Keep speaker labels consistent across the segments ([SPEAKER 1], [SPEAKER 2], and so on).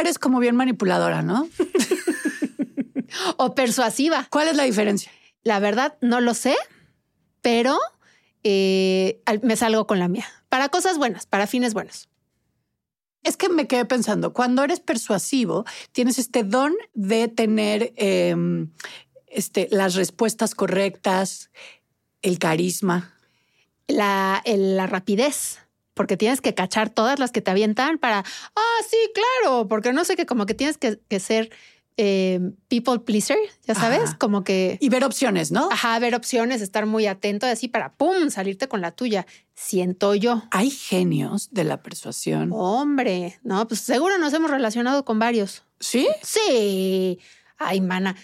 [SPEAKER 1] eres como bien manipuladora, ¿no?
[SPEAKER 2] O persuasiva.
[SPEAKER 1] ¿Cuál es la diferencia?
[SPEAKER 2] La verdad, no lo sé, pero eh, me salgo con la mía. Para cosas buenas, para fines buenos.
[SPEAKER 1] Es que me quedé pensando, cuando eres persuasivo, tienes este don de tener eh, este, las respuestas correctas, el carisma.
[SPEAKER 2] La, el- la rapidez. Porque tienes que cachar todas las que te avientan para, ah, sí, claro, porque no sé que como que tienes que, que ser eh, people pleaser, ya sabes,
[SPEAKER 1] Ajá.
[SPEAKER 2] como que,
[SPEAKER 1] Y ver opciones, ¿no?
[SPEAKER 2] ajá, ver opciones, estar muy atento, así para, ¡pum!, salirte con la tuya. Siento yo.
[SPEAKER 1] Hay genios de la persuasión.
[SPEAKER 2] Hombre, no, pues seguro nos hemos relacionado con varios.
[SPEAKER 1] ¿Sí?
[SPEAKER 2] Sí. Ay, mana.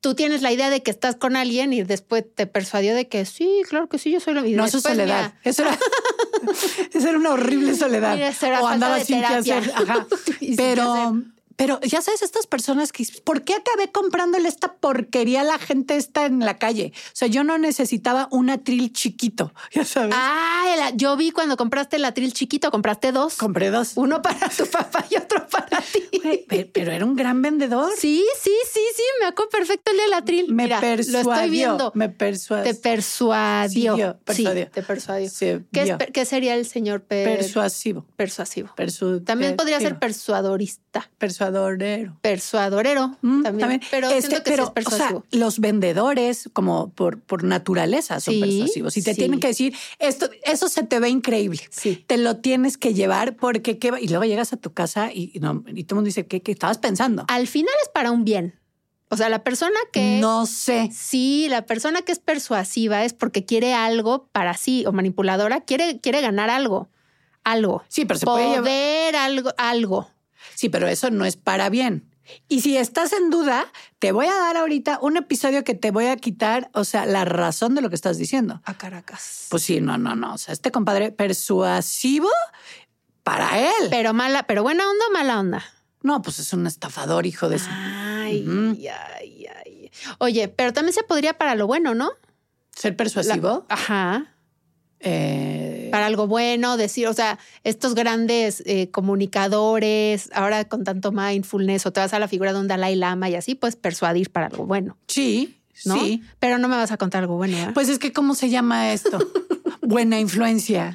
[SPEAKER 2] Tú tienes la idea de que estás con alguien y después te persuadió de que sí, claro que sí, yo soy la vida.
[SPEAKER 1] No, eso es soledad. Eso era, eso era una horrible soledad.
[SPEAKER 2] Mira,
[SPEAKER 1] o andaba sin qué hacer. Ajá. Pero. Pero ya sabes, estas personas que ¿por qué acabé comprándole esta porquería a la gente esta en la calle? O sea, yo no necesitaba un atril chiquito, ya sabes.
[SPEAKER 2] Ah, el- yo vi cuando compraste el atril chiquito, compraste dos.
[SPEAKER 1] Compré dos.
[SPEAKER 2] Uno para tu papá y otro para ti.
[SPEAKER 1] Güey, pe- Pero era un gran vendedor.
[SPEAKER 2] Sí, sí, sí, sí, me acuerdo perfecto el del atril.
[SPEAKER 1] Me
[SPEAKER 2] Mira,
[SPEAKER 1] persuadió.
[SPEAKER 2] Lo estoy viendo.
[SPEAKER 1] Me persuadió.
[SPEAKER 2] Te persuadió.
[SPEAKER 1] Sí, yo, persuadió.
[SPEAKER 2] Sí, te persuadió.
[SPEAKER 1] Se
[SPEAKER 2] ¿Qué, es qué sería el señor per-
[SPEAKER 1] Persuasivo.
[SPEAKER 2] persuasivo?
[SPEAKER 1] Persu-
[SPEAKER 2] También podría ser
[SPEAKER 1] persuasivo. Persuadorero.
[SPEAKER 2] persuadorero
[SPEAKER 1] Mm,
[SPEAKER 2] también. Pero
[SPEAKER 1] Este,
[SPEAKER 2] siento que
[SPEAKER 1] pero,
[SPEAKER 2] sí es
[SPEAKER 1] o sea,
[SPEAKER 2] persuasivo.
[SPEAKER 1] los vendedores, como por, por naturaleza, son
[SPEAKER 2] Sí,
[SPEAKER 1] persuasivos. Y te
[SPEAKER 2] sí.
[SPEAKER 1] tienen que decir, esto, eso se te ve increíble.
[SPEAKER 2] Sí.
[SPEAKER 1] Te lo tienes que llevar porque qué va- y luego llegas a tu casa y, y no, y todo el mundo dice, ¿qué, qué estabas pensando?
[SPEAKER 2] Al final es para un bien. O sea, la persona que
[SPEAKER 1] No sé.
[SPEAKER 2] Sí, la persona que es persuasiva es porque quiere algo para sí o manipuladora, quiere, quiere ganar algo. Algo.
[SPEAKER 1] Sí, pero se puede llevar.
[SPEAKER 2] Poder, algo, algo.
[SPEAKER 1] Sí, pero eso no es para bien. Y si estás en duda, te voy a dar ahorita un episodio que te voy a quitar, o sea, la razón de lo que estás diciendo.
[SPEAKER 2] A Caracas.
[SPEAKER 1] Pues sí, no, no, no. O sea, este compadre persuasivo para él.
[SPEAKER 2] Pero mala, pero buena onda o mala onda.
[SPEAKER 1] No, pues es un estafador, hijo de su.
[SPEAKER 2] Ay, ay, ay. Oye, pero también se podría para lo bueno, ¿no?
[SPEAKER 1] Ser persuasivo.
[SPEAKER 2] La- ajá.
[SPEAKER 1] Eh,
[SPEAKER 2] Para algo bueno, decir, o sea, estos grandes eh, comunicadores, ahora con tanto mindfulness, o te vas a la figura de un Dalai Lama y así, pues persuadir para algo bueno,
[SPEAKER 1] sí,
[SPEAKER 2] ¿no?
[SPEAKER 1] sí.
[SPEAKER 2] Pero no me vas a contar algo bueno.
[SPEAKER 1] Pues es que, ¿cómo se llama esto? Buena influencia.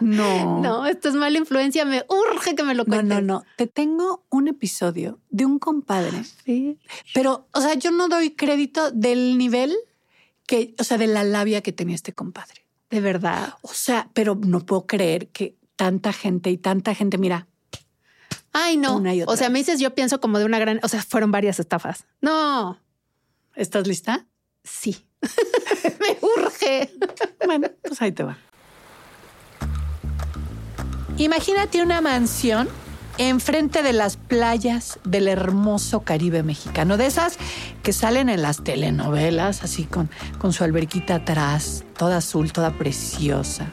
[SPEAKER 1] No.
[SPEAKER 2] No, esto es mala influencia, me urge que me lo
[SPEAKER 1] No,
[SPEAKER 2] cuentes.
[SPEAKER 1] no, no. Te tengo un episodio de un compadre,
[SPEAKER 2] Sí.
[SPEAKER 1] pero, o sea, yo no doy crédito del nivel que, o sea, de la labia que tenía este compadre.
[SPEAKER 2] De verdad.
[SPEAKER 1] O sea, pero no puedo creer que tanta gente y tanta gente, mira,
[SPEAKER 2] Ay, no.
[SPEAKER 1] Una y otra
[SPEAKER 2] O sea, me dices, yo pienso como de una gran, o sea, fueron varias estafas. No,
[SPEAKER 1] ¿estás lista?
[SPEAKER 2] sí. me urge.
[SPEAKER 1] Bueno, pues ahí te va. Imagínate una mansión enfrente de las playas del hermoso Caribe mexicano, de esas que salen en las telenovelas, así con, con su alberquita atrás, toda azul, toda preciosa.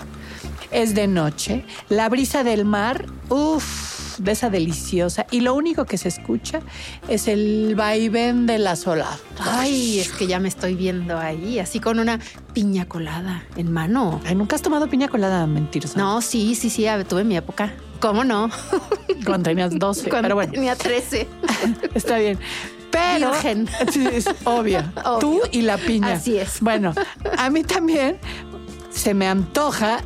[SPEAKER 1] Es de noche, la brisa del mar, uff, de esa deliciosa, y lo único que se escucha es el vaivén de las olas.
[SPEAKER 2] Ay, es que ya me estoy viendo ahí, así con una piña colada en mano.
[SPEAKER 1] Ay, ¿nunca has tomado piña colada? Mentirosa.
[SPEAKER 2] No, sí, sí, sí, tuve mi época. ¿Cómo no?
[SPEAKER 1] Cuando tenías 12,
[SPEAKER 2] Cuando
[SPEAKER 1] pero bueno.
[SPEAKER 2] tenía 13.
[SPEAKER 1] Está bien. Pero
[SPEAKER 2] Virgen.
[SPEAKER 1] Es obvio.
[SPEAKER 2] Obvio.
[SPEAKER 1] Tú y la piña.
[SPEAKER 2] Así es.
[SPEAKER 1] Bueno, a mí también se me antoja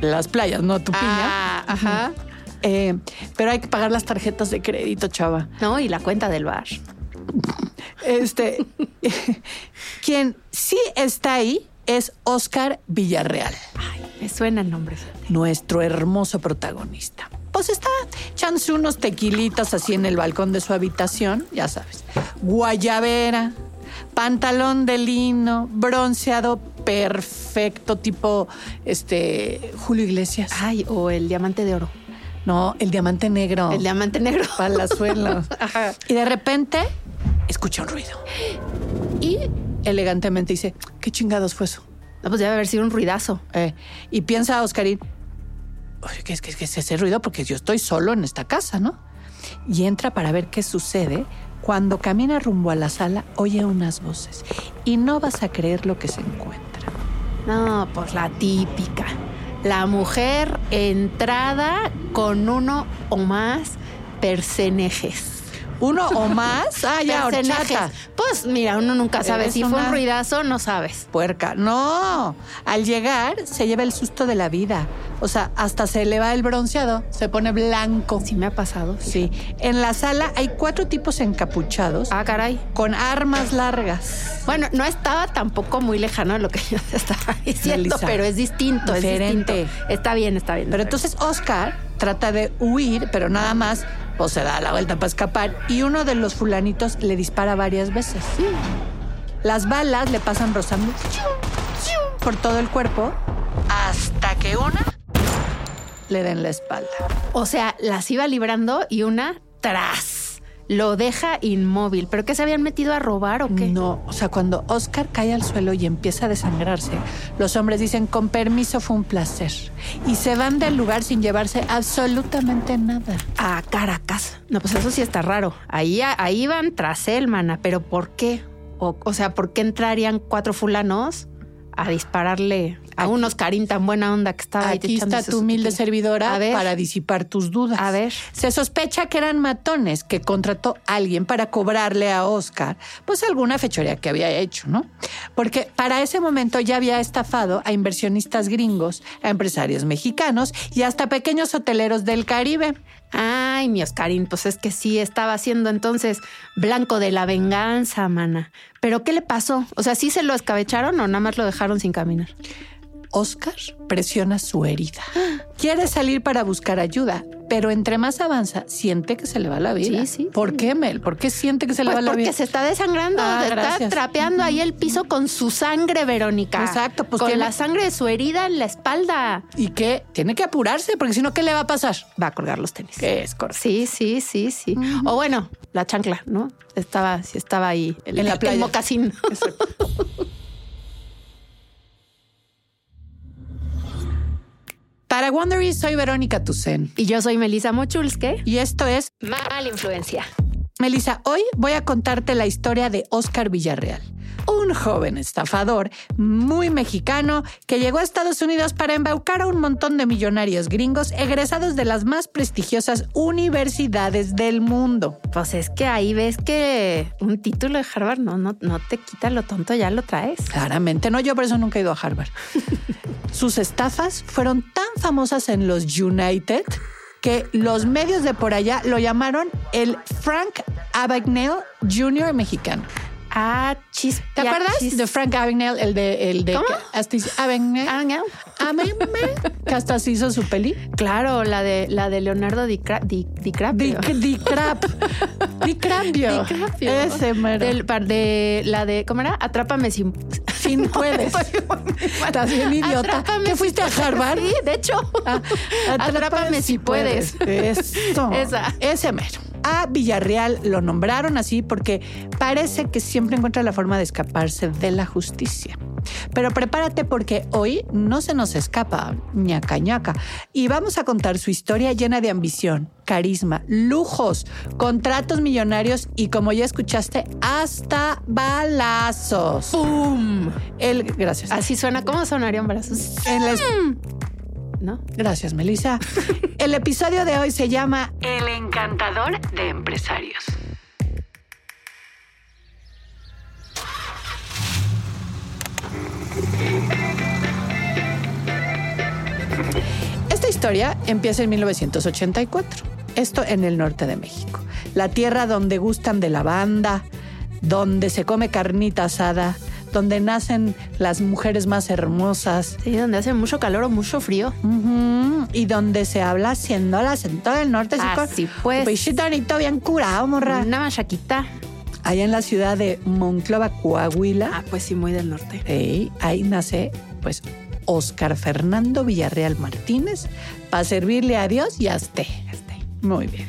[SPEAKER 1] las playas, no tu piña.
[SPEAKER 2] Ah, ajá.
[SPEAKER 1] Eh, pero hay que pagar las tarjetas de crédito, chava.
[SPEAKER 2] No, y la cuenta del bar.
[SPEAKER 1] Este, quien sí está ahí es Oscar Villarreal,
[SPEAKER 2] Ay, me suena el nombre.
[SPEAKER 1] nuestro hermoso protagonista. Pues está echándose unos tequilitas así en el balcón de su habitación, ya sabes. Guayabera, pantalón de lino, bronceado perfecto, tipo este Julio Iglesias.
[SPEAKER 2] Ay, o el diamante de oro.
[SPEAKER 1] No, el diamante negro.
[SPEAKER 2] El diamante negro.
[SPEAKER 1] Palazuelos.
[SPEAKER 2] Ajá.
[SPEAKER 1] Y de repente escucha un ruido. Y elegantemente dice, ¿qué chingados fue eso?
[SPEAKER 2] No, pues debe haber sido un ruidazo.
[SPEAKER 1] Eh, y piensa Oscarín, ¿qué es, qué es ese ruido? Porque yo estoy solo en esta casa, ¿no? Y entra para ver qué sucede. Cuando camina rumbo a la sala, oye unas voces. Y no vas a creer lo que se encuentra.
[SPEAKER 2] No, pues la típica. La mujer entrada con uno o más Percenejes.
[SPEAKER 1] Uno o más. Ah, ya,
[SPEAKER 2] Percenejes.
[SPEAKER 1] horchata.
[SPEAKER 2] Pues mira, uno nunca sabe.
[SPEAKER 1] Eres
[SPEAKER 2] Si fue un ruidazo, no sabes.
[SPEAKER 1] Puerca. No. Al llegar, se lleva el susto de la vida. O sea, hasta se le va el bronceado. Se pone blanco.
[SPEAKER 2] Sí me ha pasado.
[SPEAKER 1] Sí. En la sala hay cuatro tipos encapuchados
[SPEAKER 2] Ah, caray.
[SPEAKER 1] con armas largas.
[SPEAKER 2] Bueno, no estaba tampoco muy lejano de lo que yo te estaba diciendo, pero es distinto, es
[SPEAKER 1] Diferente.
[SPEAKER 2] distinto. Está bien, está bien.
[SPEAKER 1] Pero entonces Oscar trata de huir, pero nada más se da la vuelta para escapar y uno de los fulanitos le dispara varias veces. Las balas le pasan rozando por todo el cuerpo hasta que una le da en la espalda.
[SPEAKER 2] O sea, las iba librando y una tras. Lo deja inmóvil. ¿Pero qué se habían metido a robar o qué?
[SPEAKER 1] No, o sea, cuando Oscar cae al suelo y empieza a desangrarse, los hombres dicen, con permiso fue un placer. Y se van del lugar sin llevarse absolutamente nada.
[SPEAKER 2] A Caracas. No, pues eso sí está raro. Ahí, ahí van tras él, mana. ¿Pero por qué? O, o sea, ¿por qué entrarían cuatro fulanos a dispararle a un Oscarín tan buena onda que estaba ahí
[SPEAKER 1] Aquí está tu humilde servidora
[SPEAKER 2] A ver.
[SPEAKER 1] para disipar tus dudas.
[SPEAKER 2] A ver.
[SPEAKER 1] Se sospecha que eran matones que contrató alguien para cobrarle a Oscar, pues alguna fechoría que había hecho, ¿no? Porque para ese momento ya había estafado a inversionistas gringos, a empresarios mexicanos y hasta pequeños hoteleros del Caribe.
[SPEAKER 2] Ay, mi Oscarín, pues es que sí estaba siendo entonces blanco de la venganza, mana. Pero ¿qué le pasó? O sea, ¿sí se lo escabecharon o nada más lo dejaron sin caminar?
[SPEAKER 1] Oscar presiona su herida. Quiere salir para buscar ayuda, pero entre más avanza, siente que se le va la vida.
[SPEAKER 2] Sí, sí,
[SPEAKER 1] ¿Por
[SPEAKER 2] sí.
[SPEAKER 1] qué, Mel? ¿Por qué siente que se le
[SPEAKER 2] Pues
[SPEAKER 1] va la
[SPEAKER 2] porque
[SPEAKER 1] vida?
[SPEAKER 2] se está desangrando,
[SPEAKER 1] Ah,
[SPEAKER 2] está
[SPEAKER 1] gracias.
[SPEAKER 2] trapeando ahí el piso con su sangre, Verónica.
[SPEAKER 1] Exacto, pues
[SPEAKER 2] con
[SPEAKER 1] tiene-
[SPEAKER 2] la sangre de su herida en la espalda.
[SPEAKER 1] Y que tiene que apurarse, porque si no, ¿qué le va a pasar?
[SPEAKER 2] Va a colgar los tenis.
[SPEAKER 1] Que es correcto.
[SPEAKER 2] Sí, sí, sí, sí. O bueno, la chancla, ¿no? Estaba, sí estaba ahí el-
[SPEAKER 1] En la
[SPEAKER 2] el
[SPEAKER 1] playa.
[SPEAKER 2] mocasín.
[SPEAKER 1] Para Wondery soy Verónica Tucen.
[SPEAKER 2] y yo soy Melissa Mochulske.
[SPEAKER 1] Y esto es
[SPEAKER 2] Mala influencia.
[SPEAKER 1] Melissa, hoy voy a contarte la historia de Oscar Villarreal, un joven estafador muy mexicano que llegó a Estados Unidos para embaucar a un montón de millonarios gringos egresados de las más prestigiosas universidades del mundo.
[SPEAKER 2] Pues es que ahí ves que un título de Harvard no, no, no te quita lo tonto, ya lo traes.
[SPEAKER 1] Claramente no, yo por eso nunca he ido a Harvard. Sus estafas fueron tan famosas en los United que los medios de por allá lo llamaron el Frank Abagnale Jr. mexicano.
[SPEAKER 2] Ah, chis.
[SPEAKER 1] ¿Te acuerdas
[SPEAKER 2] chis-
[SPEAKER 1] de Frank Abagnale, el de el de
[SPEAKER 2] ¿Cómo?
[SPEAKER 1] hasta Abagnale? Abagnale, que hasta se hizo su peli?
[SPEAKER 2] Claro, la de la de Leonardo Dicra- Di- DiCaprio.
[SPEAKER 1] Di, di crap. Di crapio.
[SPEAKER 2] DiCaprio.
[SPEAKER 1] Ese mero.
[SPEAKER 2] Del, par- de la de ¿cómo era? Atrápame si
[SPEAKER 1] fin puedes. Estás bien idiota.
[SPEAKER 2] Atrápame
[SPEAKER 1] ¿Qué
[SPEAKER 2] si
[SPEAKER 1] fuiste a
[SPEAKER 2] puedes.
[SPEAKER 1] Harvard?
[SPEAKER 2] Sí, de hecho.
[SPEAKER 1] Ah,
[SPEAKER 2] Atrápame si puedes.
[SPEAKER 1] Eso.
[SPEAKER 2] Esa.
[SPEAKER 1] Ese mero. A Villarreal lo nombraron así porque parece que siempre encuentra la forma de escaparse de la justicia. Pero prepárate porque hoy no se nos escapa ñaca ñaca y vamos a contar su historia llena de ambición, carisma, lujos, contratos millonarios y como ya escuchaste, hasta balazos.
[SPEAKER 2] ¡Pum!
[SPEAKER 1] El, gracias.
[SPEAKER 2] Así suena. ¿Cómo sonarían brazos?
[SPEAKER 1] En la
[SPEAKER 2] ¿No?
[SPEAKER 1] Gracias, Melissa. El episodio de hoy se llama El encantador de empresarios. Esta historia empieza en 1984. Esto en el norte de México. La tierra donde gustan de la banda, donde se come carnita asada, donde nacen las mujeres más hermosas,
[SPEAKER 2] Sí, donde hace mucho calor o mucho frío.
[SPEAKER 1] Y donde se habla haciendo el acento del norte. así con
[SPEAKER 2] pues.
[SPEAKER 1] Pichitonito bien curado, morra.
[SPEAKER 2] Una machaquita.
[SPEAKER 1] Allá en la ciudad de Monclova, Coahuila.
[SPEAKER 2] Ah, pues sí, muy del norte.
[SPEAKER 1] ey, ahí nace, pues, Oscar Fernando Villarreal Martínez para servirle a Dios y a usted. Muy bien.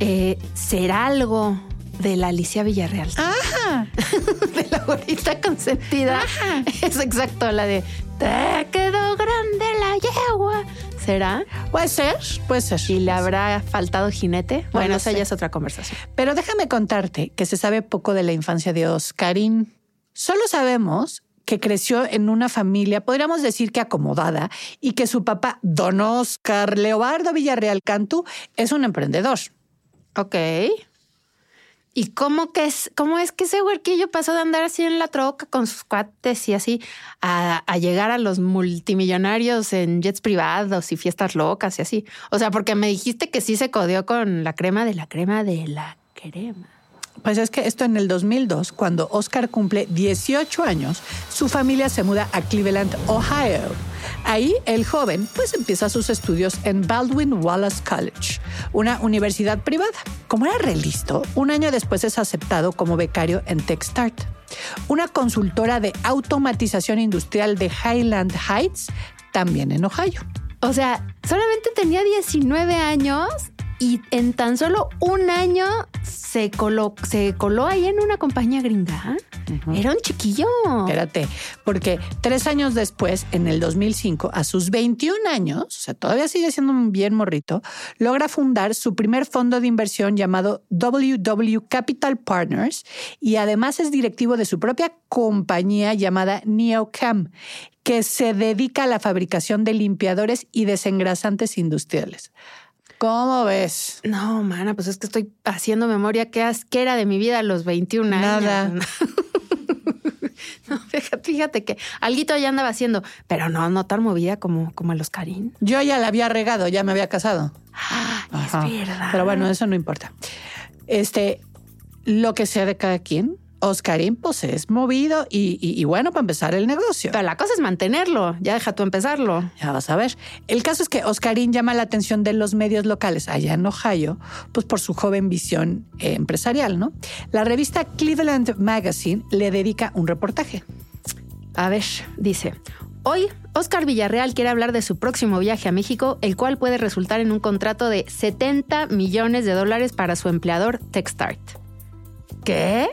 [SPEAKER 2] Eh, ¿Será algo de la Alicia Villarreal?
[SPEAKER 1] Ajá.
[SPEAKER 2] de la gorrita consentida. Es exacto la de Te quedó grande la yegua. ¿Será?
[SPEAKER 1] Puede ser, puede ser.
[SPEAKER 2] ¿Y le habrá faltado jinete?
[SPEAKER 1] No
[SPEAKER 2] Bueno, esa ya es otra conversación.
[SPEAKER 1] Pero déjame contarte que se sabe poco de la infancia de Oscarín. Solo sabemos que creció en una familia, podríamos decir que acomodada, y que su papá, don Oscar Leobardo Villarreal Cantú, es un emprendedor.
[SPEAKER 2] Ok. ¿Y cómo, que es, cómo es que ese huerquillo pasó de andar así en la troca con sus cuates y así a, a llegar a los multimillonarios en jets privados y fiestas locas y así? O sea, porque me dijiste que sí se codió con la crema de la crema de la crema.
[SPEAKER 1] Pues es que esto en el 2002, cuando Oscar cumple 18 años, su familia se muda a Cleveland, Ohio. Ahí el joven pues empieza sus estudios en Baldwin Wallace College, una universidad privada. Como era relisto, un año después es aceptado como becario en TechStart, una consultora de automatización industrial de Highland Heights, también en Ohio.
[SPEAKER 2] O sea, solamente tenía 19 años y en tan solo un año se coló, se coló ahí en una compañía gringa. Era un chiquillo.
[SPEAKER 1] Espérate, porque tres años después, en el 2005, a sus 21 años, o sea, todavía sigue siendo un bien morrito, logra fundar su primer fondo de inversión llamado WW Capital Partners y además es directivo de su propia compañía llamada NeoCam, que se dedica a la fabricación de limpiadores y desengrasantes industriales. ¿Cómo ves?
[SPEAKER 2] No, mana, pues es que estoy haciendo memoria qué era de mi vida a los 21 años.
[SPEAKER 1] Nada.
[SPEAKER 2] No, fíjate, fíjate que alguito ya andaba haciendo, pero no, no tan movida como, como el Oscarín.
[SPEAKER 1] Yo ya la había regado, ya me había casado.
[SPEAKER 2] Ah,
[SPEAKER 1] Ajá.
[SPEAKER 2] es verdad.
[SPEAKER 1] Pero bueno, eso no importa. Este, lo que sea de cada quien, Oscarín pues es movido y, y- y bueno para empezar el negocio.
[SPEAKER 2] Pero la cosa es mantenerlo, ya deja tú empezarlo.
[SPEAKER 1] Ya vas a ver. El caso es que Oscarín llama la atención de los medios locales allá en Ohio, pues por su joven visión eh, empresarial, ¿no? La revista Cleveland Magazine le dedica un reportaje.
[SPEAKER 2] A ver, dice. Hoy, Oscar Villarreal quiere hablar de su próximo viaje a México, el cual puede resultar en un contrato de 70 millones de dólares para su empleador TechStart. ¿Qué?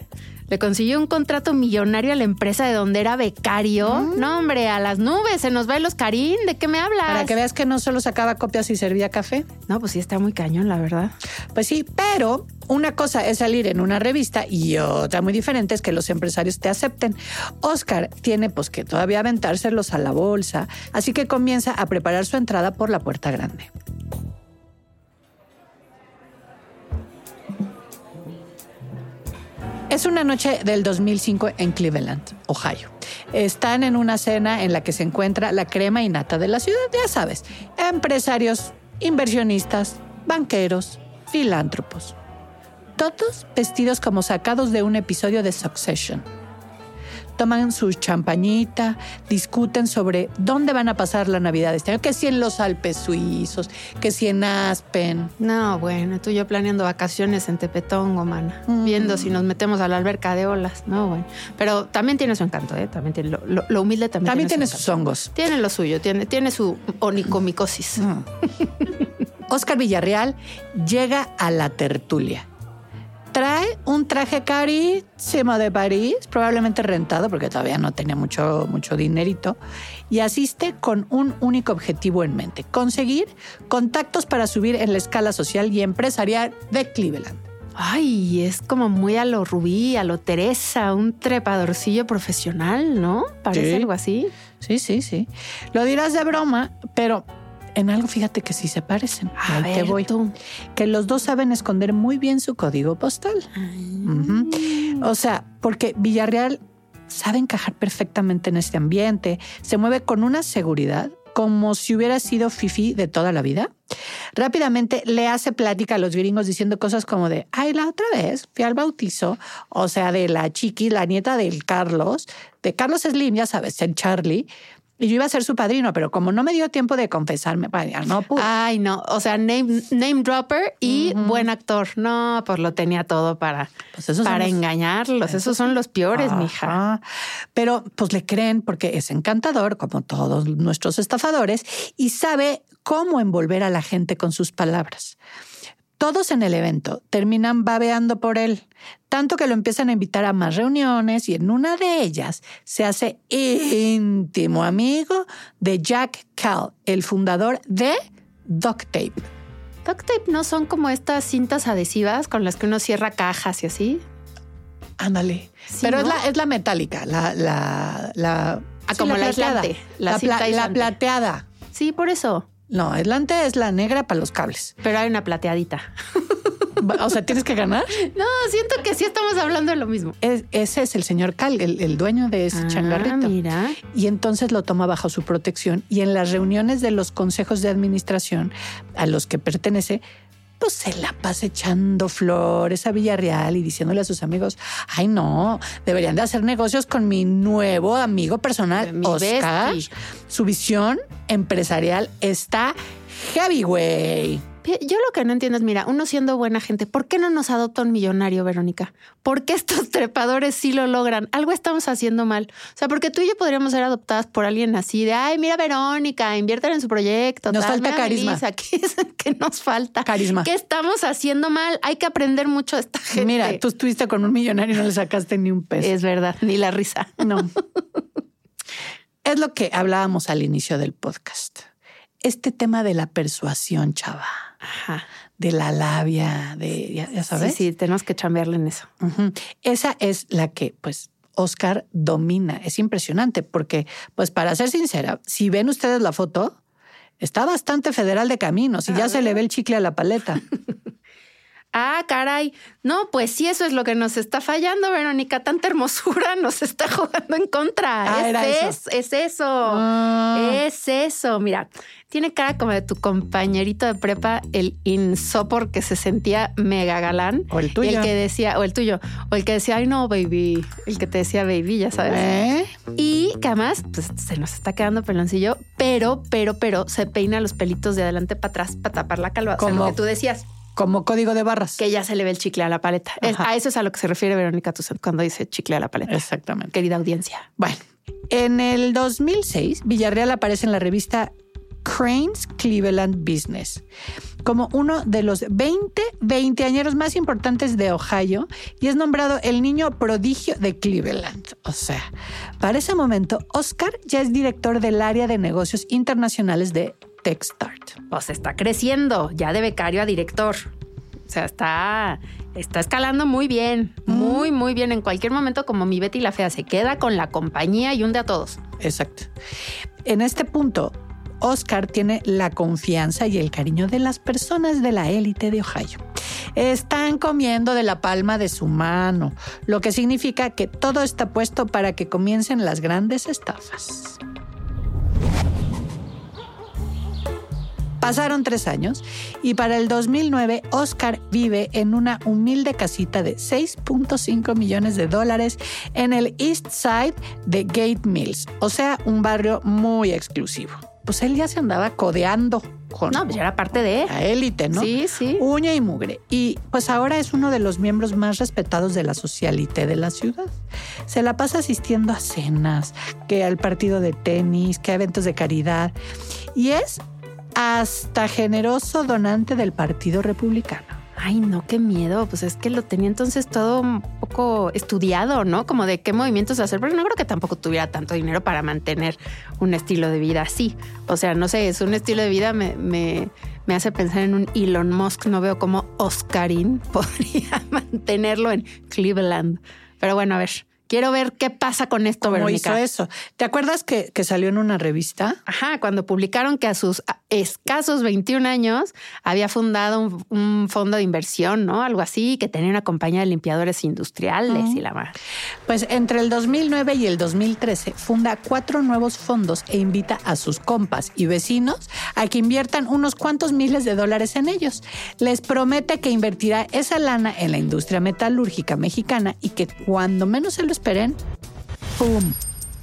[SPEAKER 2] Le consiguió un contrato millonario a la empresa de donde era becario. No, hombre, a las nubes, se nos va el Oscarín. ¿De qué me hablas?
[SPEAKER 1] Para que veas que no solo sacaba copias y servía café.
[SPEAKER 2] No, pues sí está muy cañón, la verdad.
[SPEAKER 1] Pues sí, pero una cosa es salir en una revista y otra muy diferente es que los empresarios te acepten. Oscar tiene pues que todavía aventárselos a la bolsa, así que comienza a preparar su entrada por la puerta grande. Es una noche del 2005 en Cleveland, Ohio. Están en una cena en la que se encuentra la crema y nata de la ciudad, ya sabes, empresarios, inversionistas, banqueros, filántropos. Todos vestidos como sacados de un episodio de Succession. Toman su champañita, discuten sobre dónde van a pasar la Navidad este año, que si en los Alpes suizos, que si en Aspen.
[SPEAKER 2] No, bueno, tú y yo planeando vacaciones en Tepetongo, mana.
[SPEAKER 1] Mm.
[SPEAKER 2] Viendo si nos metemos a la alberca de olas. No, bueno. Pero también tiene su encanto, ¿eh? También tiene lo, lo- lo humilde también,
[SPEAKER 1] También tiene
[SPEAKER 2] su
[SPEAKER 1] sus hongos.
[SPEAKER 2] Tiene lo suyo, tiene, tiene su onicomicosis.
[SPEAKER 1] Oscar Villarreal llega a la tertulia. Trae un traje carísimo de París, probablemente rentado porque todavía no tenía mucho, mucho dinerito, y asiste con un único objetivo en mente, conseguir contactos para subir en la escala social y empresarial de Cleveland.
[SPEAKER 2] Ay, es como muy a lo Rubí, a lo Teresa, un trepadorcillo profesional, ¿no? Parece
[SPEAKER 1] Sí.
[SPEAKER 2] algo así.
[SPEAKER 1] Sí, sí, sí. Lo dirás de broma, pero en algo fíjate que sí se parecen.
[SPEAKER 2] A
[SPEAKER 1] Ahí te
[SPEAKER 2] ver,
[SPEAKER 1] voy.
[SPEAKER 2] tú.
[SPEAKER 1] Que los dos saben esconder muy bien su código postal. Ujú. O sea, porque Villarreal sabe encajar perfectamente en este ambiente, se mueve con una seguridad como si hubiera sido Fifi de toda la vida. Rápidamente le hace plática a los gringos diciendo cosas como de, ay, la otra vez fui al bautizo, o sea, de la chiqui, la nieta del Carlos, de Carlos Slim, ya sabes, el Charlie, y yo iba a ser su padrino, pero como no me dio tiempo de confesarme, no pude.
[SPEAKER 2] Ay, no. O sea, name, name dropper y buen actor. No, pues lo tenía todo para,
[SPEAKER 1] Pues esos
[SPEAKER 2] para
[SPEAKER 1] los-
[SPEAKER 2] engañarlos. Esos son los peores, mija.
[SPEAKER 1] Pero pues le creen porque es encantador, como todos nuestros estafadores, y sabe cómo envolver a la gente con sus palabras. Todos en el evento terminan babeando por él, tanto que lo empiezan a invitar a más reuniones y en una de ellas se hace íntimo amigo de Jack Cal, el fundador de Duct Tape.
[SPEAKER 2] Duct tape no son como estas cintas adhesivas con las que uno cierra cajas y así.
[SPEAKER 1] Ándale.
[SPEAKER 2] Sí,
[SPEAKER 1] Pero es, la, es la metálica, la, la, la
[SPEAKER 2] Ah, como la
[SPEAKER 1] plateada.
[SPEAKER 2] la
[SPEAKER 1] La, plateada.
[SPEAKER 2] Sí, por eso.
[SPEAKER 1] No, aislante es la negra para los cables.
[SPEAKER 2] Pero hay una plateadita.
[SPEAKER 1] O sea, tienes que ganar.
[SPEAKER 2] No, siento que sí estamos hablando de lo mismo.
[SPEAKER 1] Es- ese es el señor Cal, el, el dueño de ese
[SPEAKER 2] Ah,
[SPEAKER 1] changarrito.
[SPEAKER 2] mira.
[SPEAKER 1] Y entonces lo toma bajo su protección y en las reuniones de los consejos de administración a los que pertenece, se la pasa echando flores a Villarreal y diciéndole a sus amigos, ay no, deberían de hacer negocios con mi nuevo amigo personal,
[SPEAKER 2] Mi
[SPEAKER 1] Oscar.
[SPEAKER 2] bestie.
[SPEAKER 1] Su visión empresarial está heavy, güey.
[SPEAKER 2] Yo lo que no entiendo es, mira, uno siendo buena gente, ¿por qué no nos adopta un millonario, Verónica? ¿Por qué estos trepadores sí lo logran? Algo estamos haciendo mal. O sea, porque tú y yo podríamos ser adoptadas por alguien así de, ay, mira, Verónica, invierten en su proyecto.
[SPEAKER 1] Nos
[SPEAKER 2] tal,
[SPEAKER 1] falta
[SPEAKER 2] mira,
[SPEAKER 1] carisma.
[SPEAKER 2] Melissa, ¿Qué, es- qué nos falta?
[SPEAKER 1] Carisma.
[SPEAKER 2] ¿Qué estamos haciendo mal? Hay que aprender mucho de esta gente.
[SPEAKER 1] Mira, tú estuviste con un millonario y no le sacaste ni un peso.
[SPEAKER 2] Es verdad, ni la risa.
[SPEAKER 1] No. es lo que hablábamos al inicio del podcast. Este tema de la persuasión, chava,
[SPEAKER 2] Ajá.
[SPEAKER 1] de la labia, de, ya, ya sabes.
[SPEAKER 2] Sí, sí, tenemos que chambearle en eso.
[SPEAKER 1] Esa es la que, pues, Oscar domina. Es impresionante porque, pues, para ser sincera, si ven ustedes la foto, está bastante federal de caminos y ya se le ve el chicle a la paleta.
[SPEAKER 2] Ah, caray. No, pues sí, eso es lo que nos está fallando, Verónica. Tanta hermosura nos está jugando en contra.
[SPEAKER 1] Ah,
[SPEAKER 2] es,
[SPEAKER 1] era eso.
[SPEAKER 2] es, es eso.
[SPEAKER 1] Ah.
[SPEAKER 2] Es eso. Mira, tiene cara como de tu compañerito de prepa, el insopor que se sentía mega galán.
[SPEAKER 1] O el
[SPEAKER 2] Y
[SPEAKER 1] tuyo.
[SPEAKER 2] el que decía, o el tuyo, o el que decía, ay no, baby. El que te decía baby, ya sabes.
[SPEAKER 1] ¿Eh?
[SPEAKER 2] Y que además, pues se nos está quedando peloncillo, pero, pero, pero se peina los pelitos de adelante para atrás para tapar la calva. O sea,
[SPEAKER 1] Como-
[SPEAKER 2] lo que tú decías
[SPEAKER 1] Como código de barras.
[SPEAKER 2] que ya se le ve el chicle a la paleta. Es- a eso es a lo que se refiere Verónica Toussaint cuando dice chicle a la paleta.
[SPEAKER 1] Exactamente.
[SPEAKER 2] Querida audiencia.
[SPEAKER 1] Bueno, en el 2006, Villarreal aparece en la revista Cranes Cleveland Business como uno de los 20 veinteañeros más importantes de Ohio y es nombrado el niño prodigio de Cleveland. O sea, para ese momento, Oscar ya es director del área de negocios internacionales de TechStart.
[SPEAKER 2] Pues está creciendo, ya de becario a director. O sea, está, está escalando muy bien, muy, muy bien. En cualquier momento, como mi Betty la Fea, se queda con la compañía y hunde a todos.
[SPEAKER 1] Exacto. En este punto, Oscar tiene la confianza y el cariño de las personas de la élite de Ohio. Están comiendo de la palma de su mano, lo que significa que todo está puesto para que comiencen las grandes estafas. Pasaron tres años y para el 2009 Oscar vive en una humilde casita de 6.5 millones de dólares en el East Side de Gate Mills, o sea, un barrio muy exclusivo. Pues él ya se andaba codeando con
[SPEAKER 2] No, pues ya era parte de.
[SPEAKER 1] la élite, ¿no?
[SPEAKER 2] Sí, sí.
[SPEAKER 1] Uña y mugre. Y pues ahora es uno de los miembros más respetados de la socialité de la ciudad. Se la pasa asistiendo a cenas, que al partido de tenis, que a eventos de caridad. Y es hasta generoso donante del Partido Republicano.
[SPEAKER 2] Ay, no, qué miedo. Pues es que lo tenía entonces todo un poco estudiado, ¿no? Como de qué movimientos hacer, porque no creo que tampoco tuviera tanto dinero para mantener un estilo de vida así. O sea, no sé, es un estilo de vida me, me, me hace pensar en un Elon Musk. No veo cómo Oscarín podría mantenerlo en Cleveland. Pero bueno, a ver, quiero ver qué pasa con esto,
[SPEAKER 1] ¿Cómo
[SPEAKER 2] Verónica.
[SPEAKER 1] hizo eso? ¿Te acuerdas que, que salió en una revista?
[SPEAKER 2] Ajá, cuando publicaron que a sus escasos 21 años había fundado un, un fondo de inversión, ¿no? Algo así, que tenía una compañía de limpiadores industriales y la madre.
[SPEAKER 1] Pues entre el 2009 y el 2013 funda cuatro nuevos fondos e invita a sus compas y vecinos a que inviertan unos cuantos miles de dólares en ellos. Les promete que invertirá esa lana en la industria metalúrgica mexicana y que cuando menos se lo esperen, ¡pum!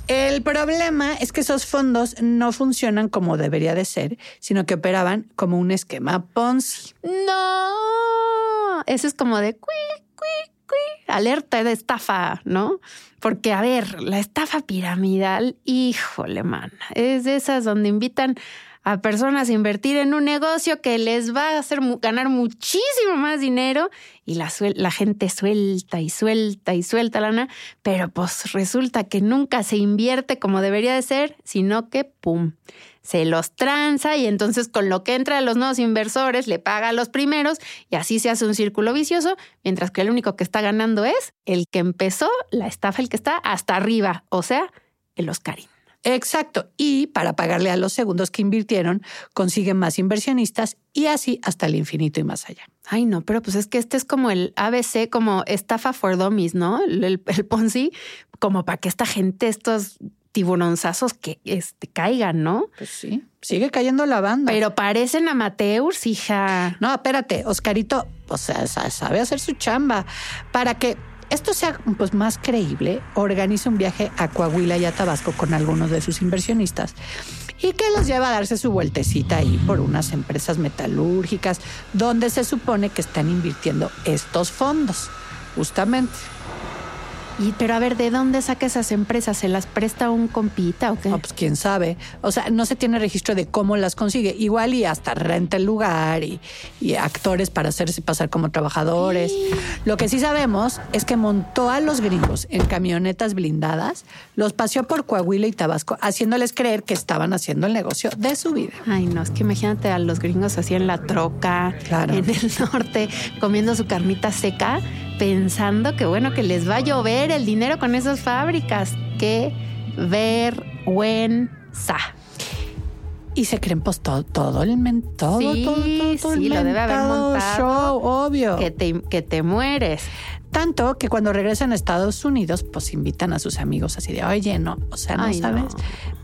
[SPEAKER 1] El problema es que esos fondos no funcionan como debería de ser, sino que operaban como un esquema Ponzi.
[SPEAKER 2] No, eso es como de cui, cui, cui, alerta de estafa, ¿no? Porque, a ver, la estafa piramidal, híjole, man, es de esas donde invitan a personas a invertir en un negocio que les va a hacer ganar muchísimo más dinero y la gente suelta y suelta y suelta lana, pero pues resulta que nunca se invierte como debería de ser, sino que pum, se los tranza y entonces con lo que entra de los nuevos inversores le paga a los primeros y así se hace un círculo vicioso, mientras que el único que está ganando es el que empezó la estafa, el que está hasta arriba, o sea, el Oscarín.
[SPEAKER 1] Exacto. Y para pagarle a los segundos que invirtieron, consiguen más inversionistas y así hasta el infinito y más allá.
[SPEAKER 2] Ay, no, pero pues es que este es como el ABC, como estafa for dummies, ¿no? El, el, el Ponzi, como para que esta gente, estos tiburonzazos que este, caigan, ¿no?
[SPEAKER 1] Pues sí, sigue cayendo la banda.
[SPEAKER 2] Pero parecen amateurs, hija.
[SPEAKER 1] No, espérate, Oscarito, o sea, sabe hacer su chamba para que esto sea pues, más creíble, organiza un viaje a Coahuila y a Tabasco con algunos de sus inversionistas y que los lleva a darse su vueltecita ahí por unas empresas metalúrgicas donde se supone que están invirtiendo estos fondos, justamente.
[SPEAKER 2] Y, pero a ver, ¿de dónde saca esas empresas? ¿Se las presta un compita o qué?
[SPEAKER 1] No, pues quién sabe. O sea, no se tiene registro de cómo las consigue. Igual y hasta renta el lugar y, y actores para hacerse pasar como trabajadores. Lo que sí sabemos es que montó a los gringos en camionetas blindadas, los paseó por Coahuila y Tabasco, haciéndoles creer que estaban haciendo el negocio de su vida.
[SPEAKER 2] Ay, no, es que imagínate a los gringos así en la troca,
[SPEAKER 1] Claro.
[SPEAKER 2] en el norte, comiendo su carnita seca, pensando que bueno, que les va a llover el dinero con esas fábricas. Qué vergüenza.
[SPEAKER 1] Y se creen pues todo, todo el men, todo,
[SPEAKER 2] Sí,
[SPEAKER 1] todo, todo, todo el
[SPEAKER 2] sí, lo debe haber
[SPEAKER 1] mentado
[SPEAKER 2] montado.
[SPEAKER 1] show, obvio.
[SPEAKER 2] Que te, que te mueres.
[SPEAKER 1] Tanto que cuando regresan a Estados Unidos, pues invitan a sus amigos así de, oye, no, o sea, no
[SPEAKER 2] Ay, no.
[SPEAKER 1] sabes.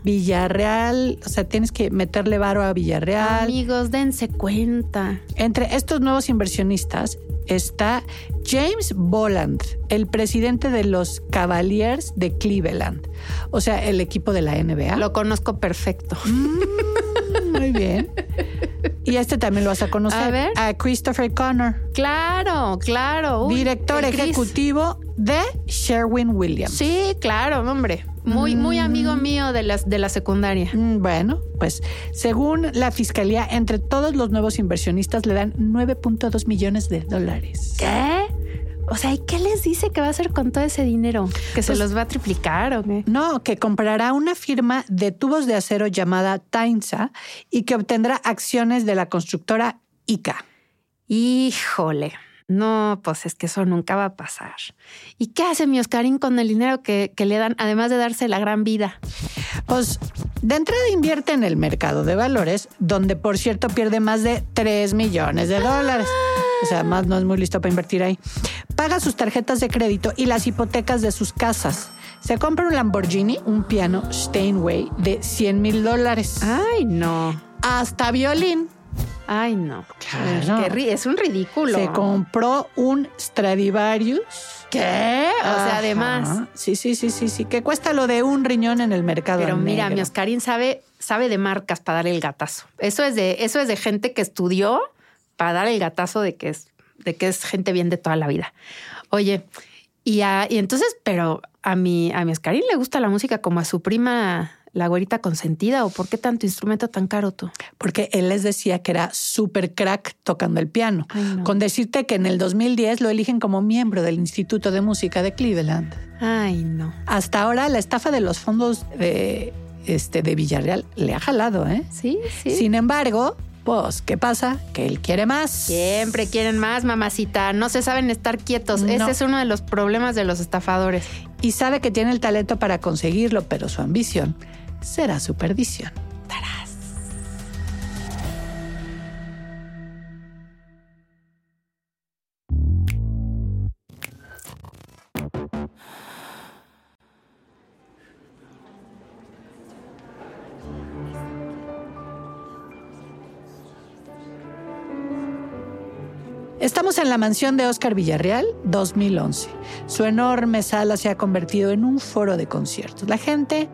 [SPEAKER 1] Villarreal, o sea, tienes que meterle varo a Villarreal.
[SPEAKER 2] Amigos, dense cuenta.
[SPEAKER 1] Entre estos nuevos inversionistas está James Boland, el presidente de los Cavaliers de Cleveland, o sea, el equipo de la NBA.
[SPEAKER 2] Lo conozco perfecto.
[SPEAKER 1] Mm, Muy bien. Y este también lo vas a conocer.
[SPEAKER 2] A ver.
[SPEAKER 1] Christopher Connor,
[SPEAKER 2] Claro, claro. Uy,
[SPEAKER 1] director ejecutivo de Sherwin Williams.
[SPEAKER 2] Sí, claro, hombre. Muy, muy amigo mío de, las, de la secundaria.
[SPEAKER 1] Mm, Bueno, pues según la fiscalía, entre todos los nuevos inversionistas le dan 9.2 millones de dólares.
[SPEAKER 2] ¿Qué? O sea, ¿y qué les dice que va a hacer con todo ese dinero? ¿Que se
[SPEAKER 1] Pues-
[SPEAKER 2] los va a triplicar o qué?
[SPEAKER 1] No, que comprará una firma de tubos de acero llamada Tainsa y que obtendrá acciones de la constructora ICA.
[SPEAKER 2] Híjole. No, pues es que eso nunca va a pasar. ¿Y qué hace mi Oscarín con el dinero que, que le dan, además de darse la gran vida?
[SPEAKER 1] Pues de entrada invierte en el mercado de valores, donde por cierto pierde más de 3 millones de dólares. O sea, más no es muy listo para invertir ahí. Paga sus tarjetas de crédito y las hipotecas de sus casas. Se compra un Lamborghini, un piano Steinway de 100 mil dólares.
[SPEAKER 2] Ay, no.
[SPEAKER 1] Hasta violín.
[SPEAKER 2] Ay, no.
[SPEAKER 1] Claro.
[SPEAKER 2] Qué es un ridículo.
[SPEAKER 1] Se compró un Stradivarius.
[SPEAKER 2] ¿Qué? O sea,
[SPEAKER 1] Ajá.
[SPEAKER 2] además.
[SPEAKER 1] Sí, sí, sí, sí, sí. Que cuesta lo de un riñón en el mercado.
[SPEAKER 2] Pero mira,
[SPEAKER 1] negro.
[SPEAKER 2] mi Oscarín sabe, sabe de marcas para dar el gatazo. Eso es de, eso es de gente que estudió para dar el gatazo de que es, de que es gente bien de toda la vida. Oye, y, a- y entonces, pero a mi, a mi Oscarín le gusta la música como a su prima, la güerita consentida, o por qué tanto instrumento tan caro tú?
[SPEAKER 1] Porque él les decía que era súper crack tocando el piano.
[SPEAKER 2] Ay, no.
[SPEAKER 1] Con decirte que en el 2010 lo eligen como miembro del Instituto de Música de Cleveland.
[SPEAKER 2] Ay, no.
[SPEAKER 1] Hasta ahora la estafa de los fondos de, este, de Villarreal le ha jalado, ¿eh?
[SPEAKER 2] Sí, sí.
[SPEAKER 1] Sin embargo, pues, ¿qué pasa? Que él quiere más.
[SPEAKER 2] Siempre quieren más, mamacita. No se saben estar quietos.
[SPEAKER 1] No.
[SPEAKER 2] Ese es uno de los problemas de los estafadores.
[SPEAKER 1] Y sabe que tiene el talento para conseguirlo, pero su ambición será su perdición. Estamos en la mansión de Oscar Villarreal 2011. Su enorme sala se ha convertido en un foro de conciertos. La gente,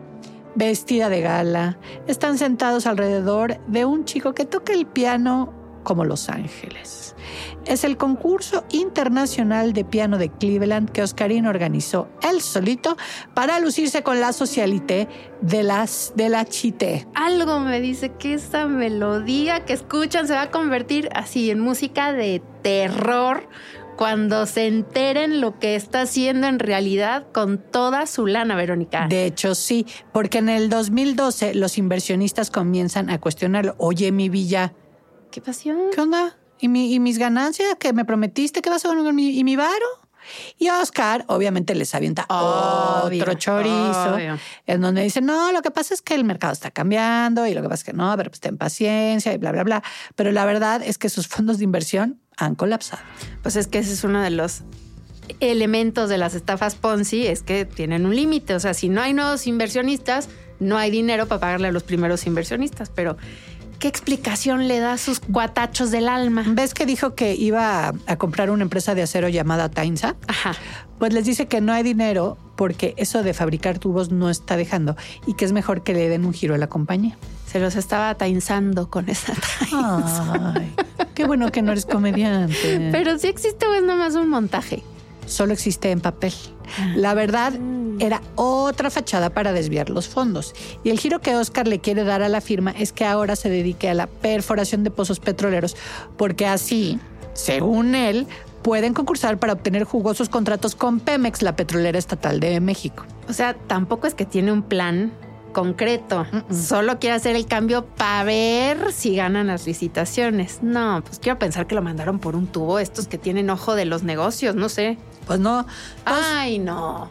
[SPEAKER 1] vestida de gala, están sentados alrededor de un chico que toca el piano como Los Ángeles. Es el concurso internacional de piano de Cleveland que Oscarín organizó él solito para lucirse con la socialité de, las, de la Chité.
[SPEAKER 2] Algo me dice que esa melodía que escuchan se va a convertir así en música de terror cuando se enteren lo que está haciendo en realidad con toda su lana, Verónica.
[SPEAKER 1] De hecho, sí, porque en el 2012 los inversionistas comienzan a cuestionarlo. Oye, mi villa,
[SPEAKER 2] ¿Qué pasión?
[SPEAKER 1] ¿qué onda? ¿Y, mi- y mis ganancias que me prometiste? ¿Qué vas a hacer con mi, y mi varo? Y Oscar, obviamente, les avienta
[SPEAKER 2] Obvio,
[SPEAKER 1] otro chorizo,
[SPEAKER 2] obvio.
[SPEAKER 1] en donde dice, no, lo que pasa es que el mercado está cambiando y lo que pasa es que no, pero pues ten paciencia y bla, bla, bla. Pero la verdad es que sus fondos de inversión han colapsado.
[SPEAKER 2] Pues es que ese es uno de los elementos de las estafas Ponzi, es que tienen un límite. O sea, si no hay nuevos inversionistas, no hay dinero para pagarle a los primeros inversionistas. Pero, ¿qué explicación le da a sus cuatachos del alma?
[SPEAKER 1] ¿Ves que dijo que iba a, a comprar una empresa de acero llamada Tainsa?
[SPEAKER 2] Ajá.
[SPEAKER 1] Pues les dice que no hay dinero porque eso de fabricar tubos no está dejando y que es mejor que le den un giro a la compañía.
[SPEAKER 2] Se los estaba tainzando con esa
[SPEAKER 1] Ay, qué bueno que no eres comediante.
[SPEAKER 2] Pero sí existe o es nomás un montaje.
[SPEAKER 1] Solo existe en papel. La verdad era otra fachada para desviar los fondos. Y el giro que Oscar le quiere dar a la firma es que ahora se dedique a la perforación de pozos petroleros, porque así, según él, pueden concursar para obtener jugosos contratos con Pemex, la petrolera estatal de México.
[SPEAKER 2] O sea, tampoco es que tiene un plan concreto. Solo quiere hacer el cambio para ver si ganan las licitaciones. No, pues quiero pensar que lo mandaron por un tubo estos que tienen ojo de los negocios, no sé.
[SPEAKER 1] Pues no, todos,
[SPEAKER 2] Ay, no.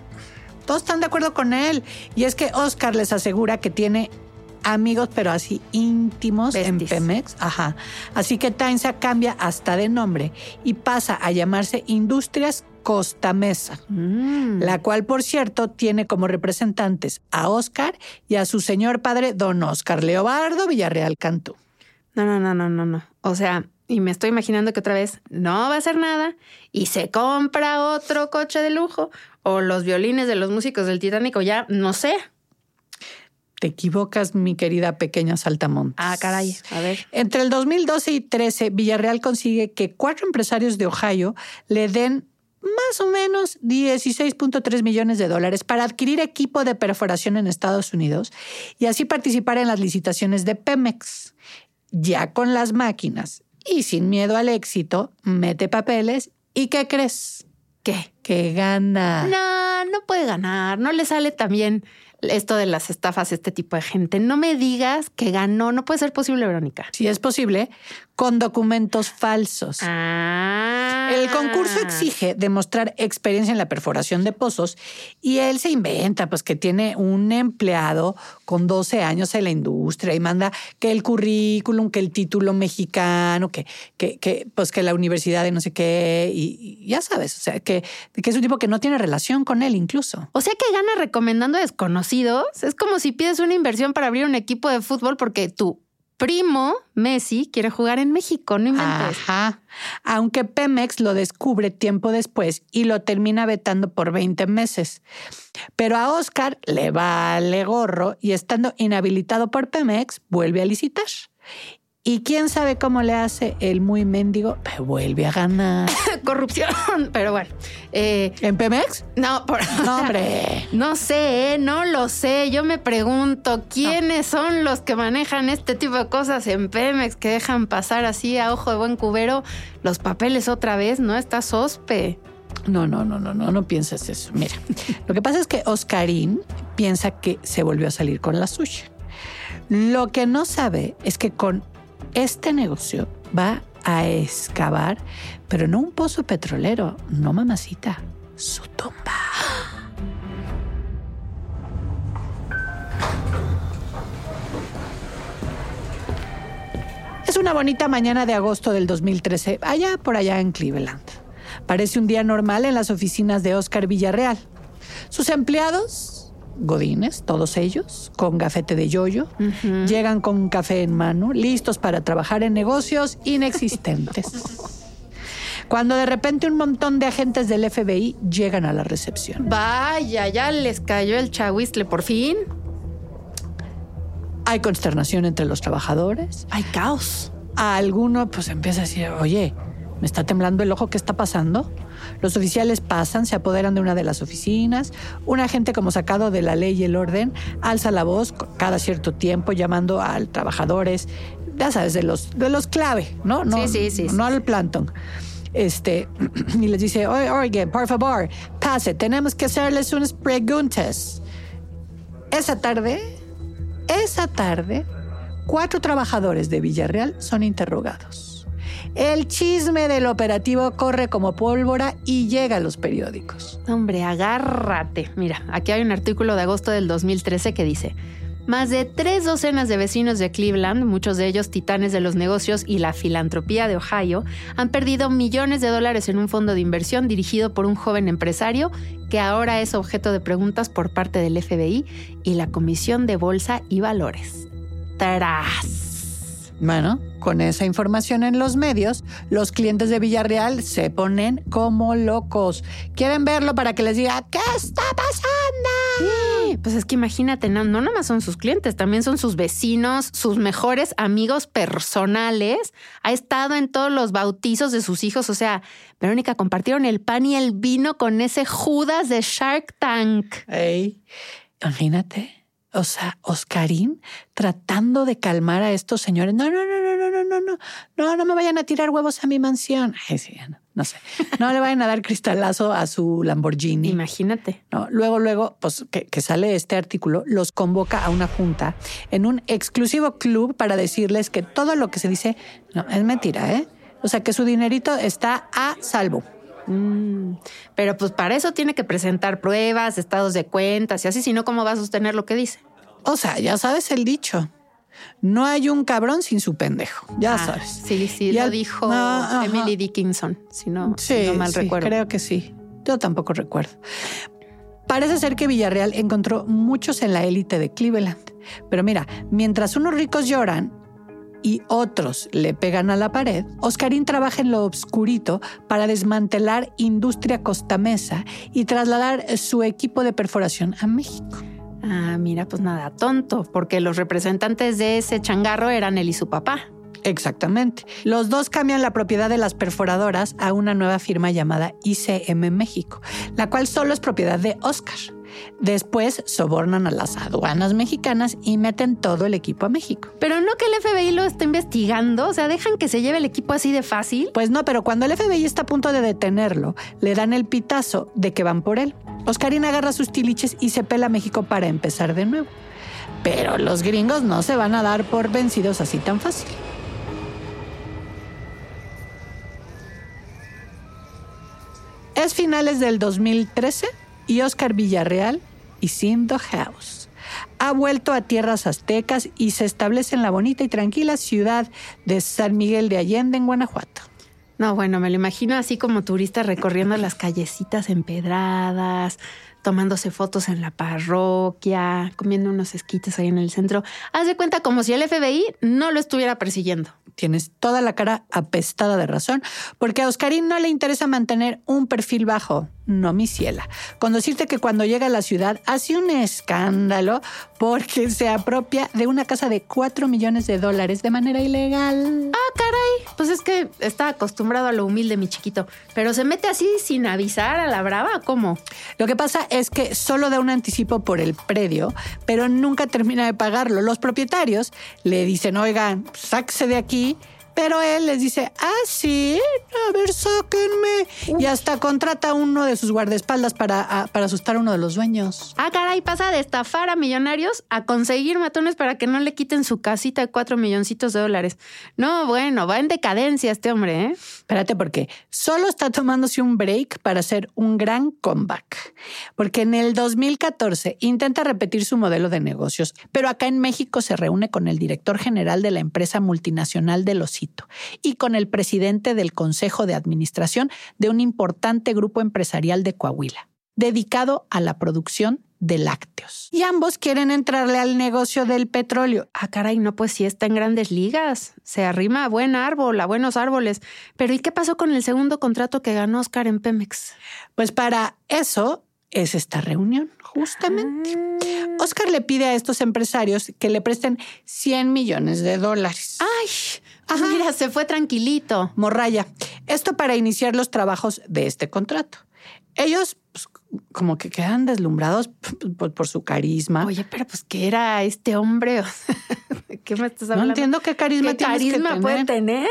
[SPEAKER 1] todos están de acuerdo con él. Y es que Oscar les asegura que tiene amigos, pero así íntimos en. Pemex. Ajá. Así que Tainsa cambia hasta de nombre y pasa a llamarse Industrias Costa Mesa.
[SPEAKER 2] Mm.
[SPEAKER 1] La cual, por cierto, tiene como representantes a Oscar y a su señor padre, don Oscar Leobardo Villarreal Cantú.
[SPEAKER 2] No, no, no, no, no, no. O sea, y me estoy imaginando que otra vez no va a hacer nada y se compra otro coche de lujo o los violines de los músicos del Titánico, ya no sé.
[SPEAKER 1] Te equivocas, mi querida pequeña Saltamontes.
[SPEAKER 2] Ah, caray, a ver.
[SPEAKER 1] Entre el 2012 y 13, Villarreal consigue que cuatro empresarios de Ohio le den más o menos 16.3 millones de dólares para adquirir equipo de perforación en Estados Unidos y así participar en las licitaciones de Pemex. Ya con las máquinas y sin miedo al éxito, mete papeles y ¿qué crees?
[SPEAKER 2] ¿Qué?
[SPEAKER 1] Que gana.
[SPEAKER 2] No, no puede ganar. No le sale también esto de las estafas este tipo de gente. No me digas que ganó. No puede ser posible, Verónica.
[SPEAKER 1] Si es posible, con documentos falsos.
[SPEAKER 2] Ah.
[SPEAKER 1] El concurso exige demostrar experiencia en la perforación de pozos y él se inventa pues que tiene un empleado con 12 años en la industria y manda que el currículum, que el título mexicano, que, que, que pues que la universidad de no sé qué y, y ya sabes, o sea, que, que es un tipo que no tiene relación con él incluso.
[SPEAKER 2] O sea que gana recomendando desconocidos. Es como si pides una inversión para abrir un equipo de fútbol porque tu primo Messi quiere jugar en México. No inventes.
[SPEAKER 1] Ajá. Aunque Pemex lo descubre tiempo después y lo termina vetando por 20 meses. Pero a Oscar le vale gorro y estando inhabilitado por Pemex, vuelve a licitar. Y quién sabe cómo le hace el muy mendigo, pero vuelve a ganar.
[SPEAKER 2] Corrupción. Pero bueno. eh,
[SPEAKER 1] ¿En Pemex?
[SPEAKER 2] no, por,
[SPEAKER 1] No, hombre.
[SPEAKER 2] No sé, ¿eh? no lo sé. Yo me pregunto quiénes son los que manejan este tipo de cosas en Pemex que dejan pasar así a ojo de buen cubero los papeles otra vez, ¿no? Está sospe.
[SPEAKER 1] No, no, no, no, no, no pienses eso. Mira, lo que pasa es que Oscarín piensa que se volvió a salir con la suya. Lo que no sabe es que con este negocio va a excavar, pero no un pozo petrolero, no mamacita, su tumba. Es una bonita mañana de agosto del 2013, allá por allá en Cleveland. Parece un día normal en las oficinas de Oscar Villarreal. Sus empleados, godines, todos ellos, con gafete de yoyo, llegan con café en mano, listos para trabajar en negocios inexistentes. Cuando de repente un montón de agentes del FBI llegan a la recepción.
[SPEAKER 2] Vaya, ya les cayó el chahuizle por fin.
[SPEAKER 1] Hay consternación entre los trabajadores.
[SPEAKER 2] Hay caos.
[SPEAKER 1] A alguno pues empieza a decir, oye, ¿me está temblando el ojo? ¿Qué está pasando? Los oficiales pasan, se apoderan de una de las oficinas. Un agente como sacado de la ley y el orden alza la voz cada cierto tiempo llamando a trabajadores, ya sabes, de los, de los clave, ¿no? no
[SPEAKER 2] Sí, sí, sí,
[SPEAKER 1] No al plantón. Este, y les dice, oye, oye, por favor, pase, tenemos que hacerles unas preguntas. Esa tarde, esa tarde, cuatro trabajadores de Villarreal son interrogados. El chisme del operativo corre como pólvora y llega a los periódicos.
[SPEAKER 2] Hombre, agárrate. Mira, aquí hay un artículo de agosto del 2013 que dice... Más de tres docenas de vecinos de Cleveland, muchos de ellos titanes de los negocios y la filantropía de Ohio, han perdido millones de dólares en un fondo de inversión dirigido por un joven empresario que ahora es objeto de preguntas por parte del FBI y la Comisión de Bolsa y Valores. Tras.
[SPEAKER 1] Bueno, con esa información en los medios, los clientes de Villarreal se ponen como locos. Quieren verlo para que les diga, ¿qué está pasando?
[SPEAKER 2] Sí, pues es que imagínate, no, no nada más son sus clientes, también son sus vecinos, sus mejores amigos personales. Ha estado en todos los bautizos de sus hijos. O sea, Verónica, compartieron el pan y el vino con ese Judas de Shark Tank.
[SPEAKER 1] Ey, imagínate. O sea, Oscarín tratando de calmar a estos señores. No, no, no, no, no, no, me vayan a tirar huevos a mi mansión. Ay, sí, no, no sé. No le vayan a dar cristalazo a su Lamborghini.
[SPEAKER 2] Imagínate.
[SPEAKER 1] No, luego, luego, pues que, que sale este artículo, los convoca a una junta en un exclusivo club para decirles que todo lo que se dice no es mentira, ¿eh? O sea, que su dinerito está a salvo.
[SPEAKER 2] Mm, pero pues para eso tiene que presentar pruebas, estados de cuentas y así, si no, ¿cómo va a sostener lo que dice?
[SPEAKER 1] O sea, ya sabes el dicho. No hay un cabrón sin su pendejo, ya
[SPEAKER 2] Ah,
[SPEAKER 1] sabes.
[SPEAKER 2] Sí, sí,
[SPEAKER 1] Y
[SPEAKER 2] lo
[SPEAKER 1] al-
[SPEAKER 2] dijo
[SPEAKER 1] Ah.
[SPEAKER 2] Emily Dickinson, si no, si
[SPEAKER 1] Sí,
[SPEAKER 2] no mal
[SPEAKER 1] sí,
[SPEAKER 2] recuerdo.
[SPEAKER 1] creo que sí. Yo tampoco recuerdo. Parece ser que Villarreal encontró muchos en la élite de Cleveland. Pero mira, mientras unos ricos lloran y otros le pegan a la pared, Oscarín trabaja en lo obscurito para desmantelar industria costamesa y trasladar su equipo de perforación a México.
[SPEAKER 2] Ah, mira, pues nada, tonto, porque los representantes de ese changarro eran él y su papá.
[SPEAKER 1] Exactamente. Los dos cambian la propiedad de las perforadoras a una nueva firma llamada ICM México, la cual solo es propiedad de Oscar. Después sobornan a las aduanas mexicanas y meten todo el equipo a México.
[SPEAKER 2] Pero no que el FBI lo está investigando, o sea, dejan que se lleve el equipo así de fácil.
[SPEAKER 1] Pues no, pero cuando el FBI está a punto de detenerlo, le dan el pitazo de que van por él. Oscarín agarra sus tiliches y se pela a México para empezar de nuevo. Pero los gringos no se van a dar por vencidos así tan fácil. Es finales del 2013 y Oscar Villarreal y Sindo House ha vuelto a tierras aztecas y se establece en la bonita y tranquila ciudad de San Miguel de Allende, en Guanajuato.
[SPEAKER 2] No, bueno, me lo imagino así como turista recorriendo las callecitas empedradas, tomándose fotos en la parroquia, comiendo unos esquites ahí en el centro. Haz de cuenta como si el FBI no lo estuviera persiguiendo.
[SPEAKER 1] Tienes toda la cara apestada de razón, porque a Oscarín no le interesa mantener un perfil bajo, no mi ciela. Con decirte que cuando llega a la ciudad hace un escándalo porque se apropia de una casa de 4 millones de dólares de manera ilegal.
[SPEAKER 2] Ah, caray. Pues es que está acostumbrado a lo humilde, mi chiquito. Pero se mete así sin avisar a la brava, ¿cómo?
[SPEAKER 1] Lo que pasa es que solo da un anticipo por el predio, pero nunca termina de pagarlo. Los propietarios le dicen, oigan, sáquese de aquí. Pero él les dice, ah, sí, a ver, sáquenme. Y hasta contrata a uno de sus guardaespaldas para, a- para asustar a uno de los dueños.
[SPEAKER 2] Ah, caray, pasa de estafar a millonarios a conseguir matones para que no le quiten su casita de cuatro milloncitos de dólares. No, bueno, va en decadencia este hombre, ¿eh?
[SPEAKER 1] Espérate, porque solo está tomándose un break para hacer un gran comeback. Porque en el 2014 intenta repetir su modelo de negocios, pero acá en México se reúne con el director general de la empresa multinacional del Y con el presidente del Consejo de Administración de un importante grupo empresarial de Coahuila, dedicado a la producción de lácteos. Y ambos quieren entrarle al negocio del petróleo.
[SPEAKER 2] Ah, caray, no, pues sí está en grandes ligas. Se arrima a buen árbol, a buenos árboles. Pero ¿y qué pasó con el segundo contrato que ganó Oscar en Pemex?
[SPEAKER 1] Pues para eso es esta reunión, justamente.
[SPEAKER 2] Ah.
[SPEAKER 1] Oscar le pide a estos empresarios que le presten 100 millones de dólares.
[SPEAKER 2] Ay,
[SPEAKER 1] Ajá.
[SPEAKER 2] mira, se fue tranquilito.
[SPEAKER 1] Morraya, esto para iniciar los trabajos de este contrato. Ellos pues, como que quedan deslumbrados por, por su carisma.
[SPEAKER 2] Oye, pero pues ¿qué era este hombre? O sea, ¿De qué me estás
[SPEAKER 1] no
[SPEAKER 2] hablando?
[SPEAKER 1] entiendo qué carisma
[SPEAKER 2] ¿Qué
[SPEAKER 1] que
[SPEAKER 2] carisma
[SPEAKER 1] tener.
[SPEAKER 2] puede tener?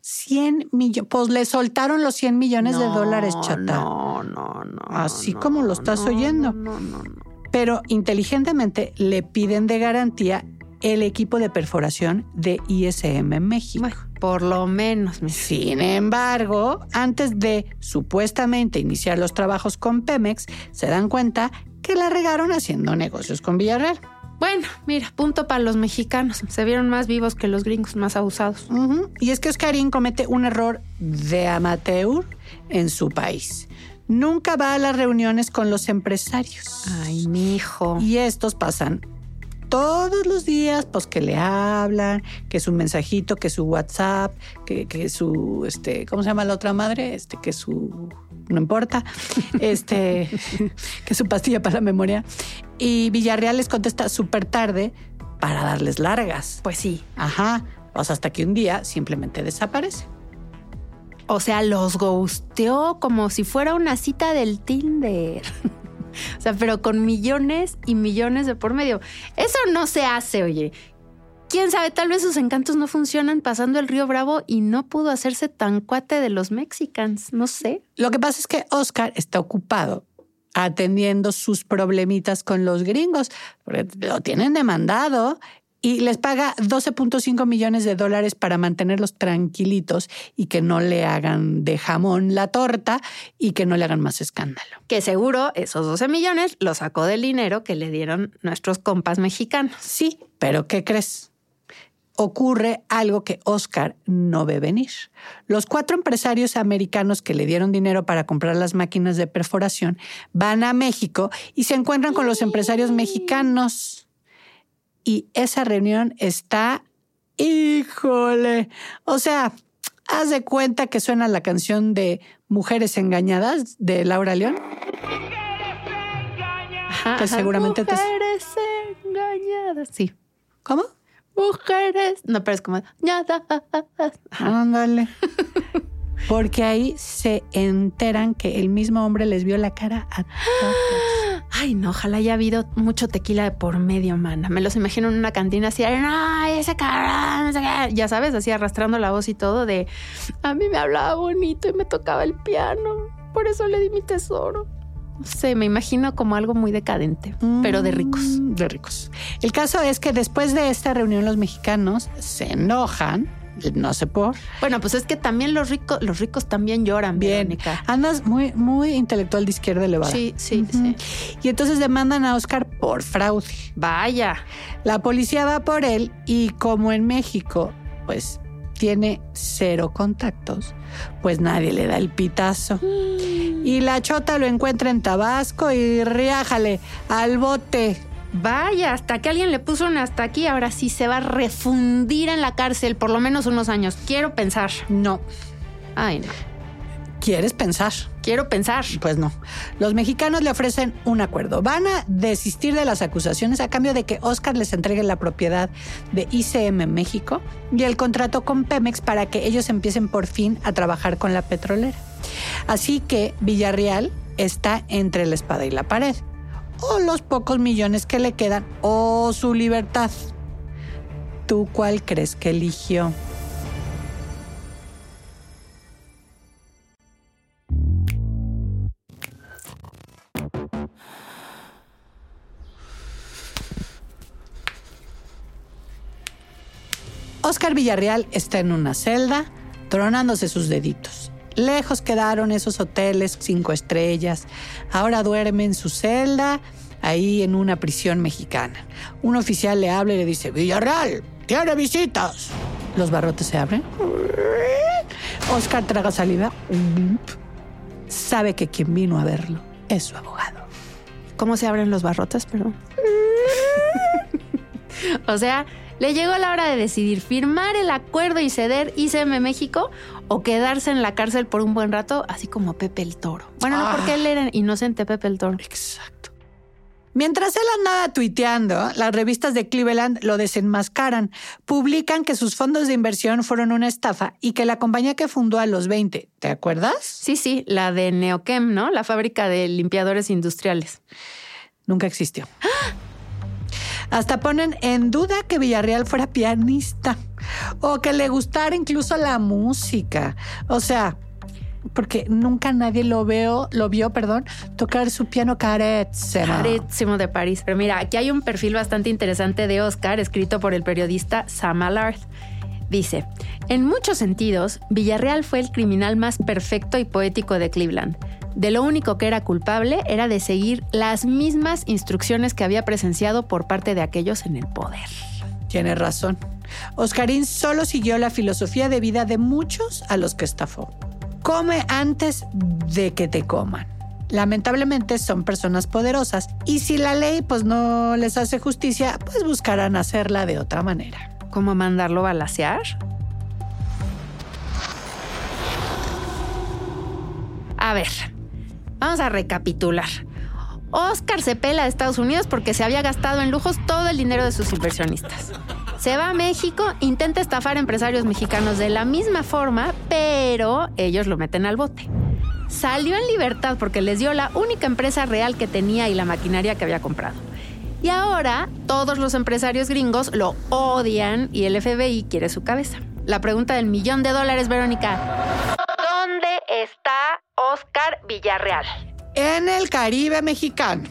[SPEAKER 1] 100 millones. Pues le soltaron los 100 millones de
[SPEAKER 2] No,
[SPEAKER 1] dólares, chata.
[SPEAKER 2] No, no, no.
[SPEAKER 1] Así
[SPEAKER 2] no,
[SPEAKER 1] como lo estás
[SPEAKER 2] no,
[SPEAKER 1] oyendo.
[SPEAKER 2] No, no, no.
[SPEAKER 1] Pero inteligentemente le piden de garantía el equipo de perforación de ISM en México.
[SPEAKER 2] Bueno, por lo menos.
[SPEAKER 1] Sin embargo, antes de supuestamente iniciar los trabajos con Pemex, se dan cuenta que la regaron haciendo negocios con Villarreal.
[SPEAKER 2] Bueno, mira, punto para los mexicanos. Se vieron más vivos que los gringos, más abusados.
[SPEAKER 1] Y es que Oscarín comete un error de amateur en su país. Nunca va a las reuniones con los empresarios.
[SPEAKER 2] Ay, mi hijo.
[SPEAKER 1] Y estos pasan todos los días, pues que le hablan, que su mensajito, que su WhatsApp, que, que su, este, ¿cómo se llama la otra madre? Este, que su, no importa, este, que su pastilla para la memoria. Y Villarreal les contesta súper tarde para darles largas.
[SPEAKER 2] Pues sí.
[SPEAKER 1] Ajá, o sea, hasta que un día simplemente desaparece.
[SPEAKER 2] O sea, los ghosteó como si fuera una cita del Tinder. o sea, pero con millones y millones de por medio. Eso no se hace, oye. Quién sabe, tal vez sus encantos no funcionan pasando el río Bravo y no pudo hacerse tan cuate de los mexicanos. No sé.
[SPEAKER 1] Lo que pasa es que Oscar está ocupado atendiendo sus problemitas con los gringos, porque lo tienen demandado y les paga 12.5 millones de dólares para mantenerlos tranquilitos y que no le hagan de jamón la torta y que no le hagan más escándalo.
[SPEAKER 2] Que seguro esos 12 millones los sacó del dinero que le dieron nuestros compas mexicanos.
[SPEAKER 1] Sí, pero ¿qué crees? Ocurre algo que Oscar no ve venir. Los cuatro empresarios americanos que le dieron dinero para comprar las máquinas de perforación van a México y se encuentran con los empresarios mexicanos. Y esa reunión está, híjole, o sea, haz de cuenta que suena la canción de Mujeres Engañadas de Laura León.
[SPEAKER 2] Ajá,
[SPEAKER 1] Que seguramente te-
[SPEAKER 2] Mujeres engañadas. Sí.
[SPEAKER 1] ¿Cómo?
[SPEAKER 2] Mujeres. No, pero es como.
[SPEAKER 1] Ándale. Porque ahí se enteran que el mismo hombre les vio la cara a todos.
[SPEAKER 2] Ay, no, ojalá haya habido mucho tequila de por medio, mana. Me los imagino en una cantina así, ay, ese cabrón, qué". ya sabes, así arrastrando la voz y todo de, a mí me hablaba bonito y me tocaba el piano, por eso le di mi tesoro. No me imagino como algo muy decadente, pero de ricos.
[SPEAKER 1] Mm, De ricos. El caso es que después de esta reunión los mexicanos se enojan, no sé por.
[SPEAKER 2] Bueno, pues es que también los ricos, los ricos también lloran,
[SPEAKER 1] Bien,
[SPEAKER 2] Verónica.
[SPEAKER 1] andas muy, muy intelectual de izquierda elevada.
[SPEAKER 2] Sí, sí, sí.
[SPEAKER 1] Y entonces demandan a Oscar por fraude.
[SPEAKER 2] Vaya.
[SPEAKER 1] La policía va por él y como en México, pues tiene cero contactos, pues nadie le da el pitazo. Y la chota lo encuentra en Tabasco y riájale al bote.
[SPEAKER 2] Vaya, hasta que alguien le puso un hasta aquí, ahora sí se va a refundir en la cárcel por lo menos unos años. Quiero pensar.
[SPEAKER 1] No,
[SPEAKER 2] Ay, no.
[SPEAKER 1] ¿quieres pensar?
[SPEAKER 2] Quiero pensar.
[SPEAKER 1] Pues no. Los mexicanos le ofrecen un acuerdo. Van a desistir de las acusaciones a cambio de que Oscar les entregue la propiedad de ICM México y el contrato con Pemex para que ellos empiecen por fin a trabajar con la petrolera. Así que Villarreal está entre la espada y la pared. O los pocos millones que le quedan o su libertad. ¿Tú cuál crees que eligió? Oscar Villarreal está en una celda, tronándose sus deditos. Lejos quedaron esos hoteles cinco estrellas. Ahora duerme en su celda, ahí en una prisión mexicana. Un oficial le habla y le dice, Villarreal, tiene visitas. Los barrotes se abren. Oscar traga saliva. Sabe que quien vino a verlo es su abogado.
[SPEAKER 2] ¿Cómo se abren los barrotes? Perdón. o sea, le llegó la hora de decidir firmar el acuerdo y ceder ICM México o quedarse en la cárcel por un buen rato, así como Pepe el Toro. Bueno, no
[SPEAKER 1] Ah.
[SPEAKER 2] porque él era inocente Pepe el Toro.
[SPEAKER 1] Exacto. Mientras él andaba tuiteando, las revistas de Cleveland lo desenmascaran. Publican que sus fondos de inversión fueron una estafa y que la compañía que fundó a los 20, ¿te acuerdas?
[SPEAKER 2] Sí, sí, la de Neoquem, ¿no? La fábrica de limpiadores industriales.
[SPEAKER 1] Nunca existió. Hasta ponen en duda que Villarreal fuera pianista o que le gustara incluso la música. O sea, porque nunca nadie lo veo, lo vio, perdón, tocar su piano carísimo.
[SPEAKER 2] Carísimo de París. Pero mira, aquí hay un perfil bastante interesante de Oscar escrito por el periodista Sam Allard. Dice, en muchos sentidos, Villarreal fue el criminal más perfecto y poético de Cleveland. De lo único que era culpable era de seguir las mismas instrucciones que había presenciado por parte de aquellos en el poder.
[SPEAKER 1] Tiene razón. Oscarín solo siguió la filosofía de vida de muchos a los que estafó. Come antes de que te coman. Lamentablemente son personas poderosas y si la ley pues no les hace justicia, pues buscarán hacerla de otra manera.
[SPEAKER 2] ¿Cómo mandarlo balasear? A ver, vamos a recapitular. Oscar se pela de Estados Unidos porque se había gastado en lujos todo el dinero de sus inversionistas. Se va a México, intenta estafar a empresarios mexicanos de la misma forma, pero ellos lo meten al bote. Salió en libertad porque les dio la única empresa real que tenía y la maquinaria que había comprado. Y ahora todos los empresarios gringos lo odian y el FBI quiere su cabeza. La pregunta del millón de dólares, Verónica. ¿Dónde está Oscar Villarreal?
[SPEAKER 1] En el Caribe mexicano,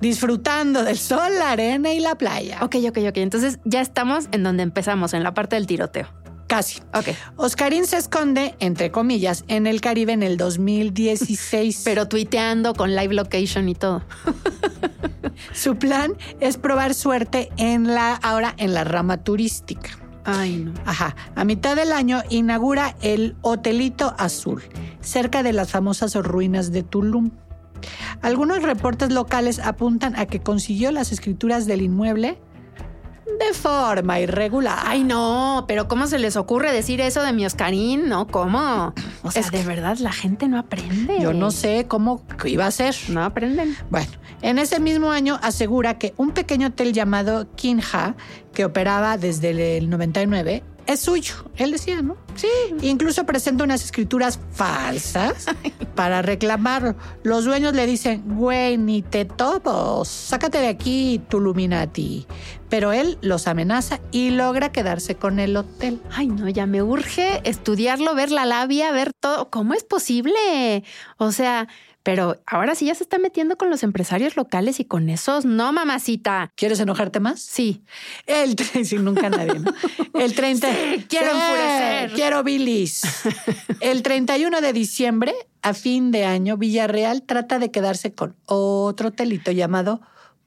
[SPEAKER 1] disfrutando del sol, la arena y la playa.
[SPEAKER 2] Ok, ok, ok. Entonces ya estamos en donde empezamos, en la parte del tiroteo.
[SPEAKER 1] Casi.
[SPEAKER 2] Ok.
[SPEAKER 1] Oscarín se esconde, entre comillas, en el Caribe en el 2016.
[SPEAKER 2] Pero tuiteando con live location y todo.
[SPEAKER 1] Su plan es probar suerte en la, ahora en la rama turística.
[SPEAKER 2] Ay, no.
[SPEAKER 1] Ajá. A mitad del año inaugura el Hotelito Azul, cerca de las famosas ruinas de Tulum. Algunos reportes locales apuntan a que consiguió las escrituras del inmueble de forma irregular.
[SPEAKER 2] Ay, no, pero ¿cómo se les ocurre decir eso de mi Oscarín? No, ¿cómo? O sea,
[SPEAKER 1] Es
[SPEAKER 2] de verdad, la gente no aprende.
[SPEAKER 1] Yo no sé cómo iba a ser.
[SPEAKER 2] No aprenden.
[SPEAKER 1] Bueno, en ese mismo año asegura que un pequeño hotel llamado Kinha, que operaba desde el 99, es suyo. Él decía, ¿no?
[SPEAKER 2] Sí.
[SPEAKER 1] Incluso presenta unas escrituras falsas para reclamarlo. Los dueños le dicen, güey, ni te topo, sácate de aquí, Tuluminati. Pero él los amenaza y logra quedarse con el hotel.
[SPEAKER 2] Ay, no, ya me urge estudiarlo, ver la labia, ver todo. ¿Cómo es posible? O sea, pero ahora sí ya se está metiendo con los empresarios locales y con esos. No, mamacita.
[SPEAKER 1] ¿Quieres enojarte más?
[SPEAKER 2] Sí.
[SPEAKER 1] El 30, sí, nunca nadie, ¿no? El 30.
[SPEAKER 2] Sí, quiero enfurecer.
[SPEAKER 1] Quiero bilis. El 31 de diciembre, a fin de año, Villarreal trata de quedarse con otro hotelito llamado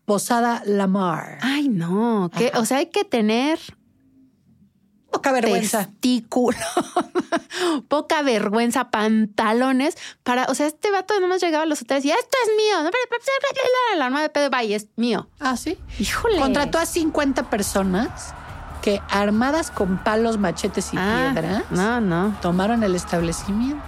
[SPEAKER 1] Posada Lamar.
[SPEAKER 2] Ay, no. que O sea, hay que tener
[SPEAKER 1] Poca vergüenza.
[SPEAKER 2] testículo, poca vergüenza, pantalones para, o sea, este vato nomás llegaba a los hoteles y esto es mío, la arma de pedo, vaya, es mío.
[SPEAKER 1] Ah, sí.
[SPEAKER 2] Híjole.
[SPEAKER 1] Contrató a 50 personas que, armadas con palos, machetes y
[SPEAKER 2] Ah,
[SPEAKER 1] piedras,
[SPEAKER 2] No, no.
[SPEAKER 1] tomaron el establecimiento.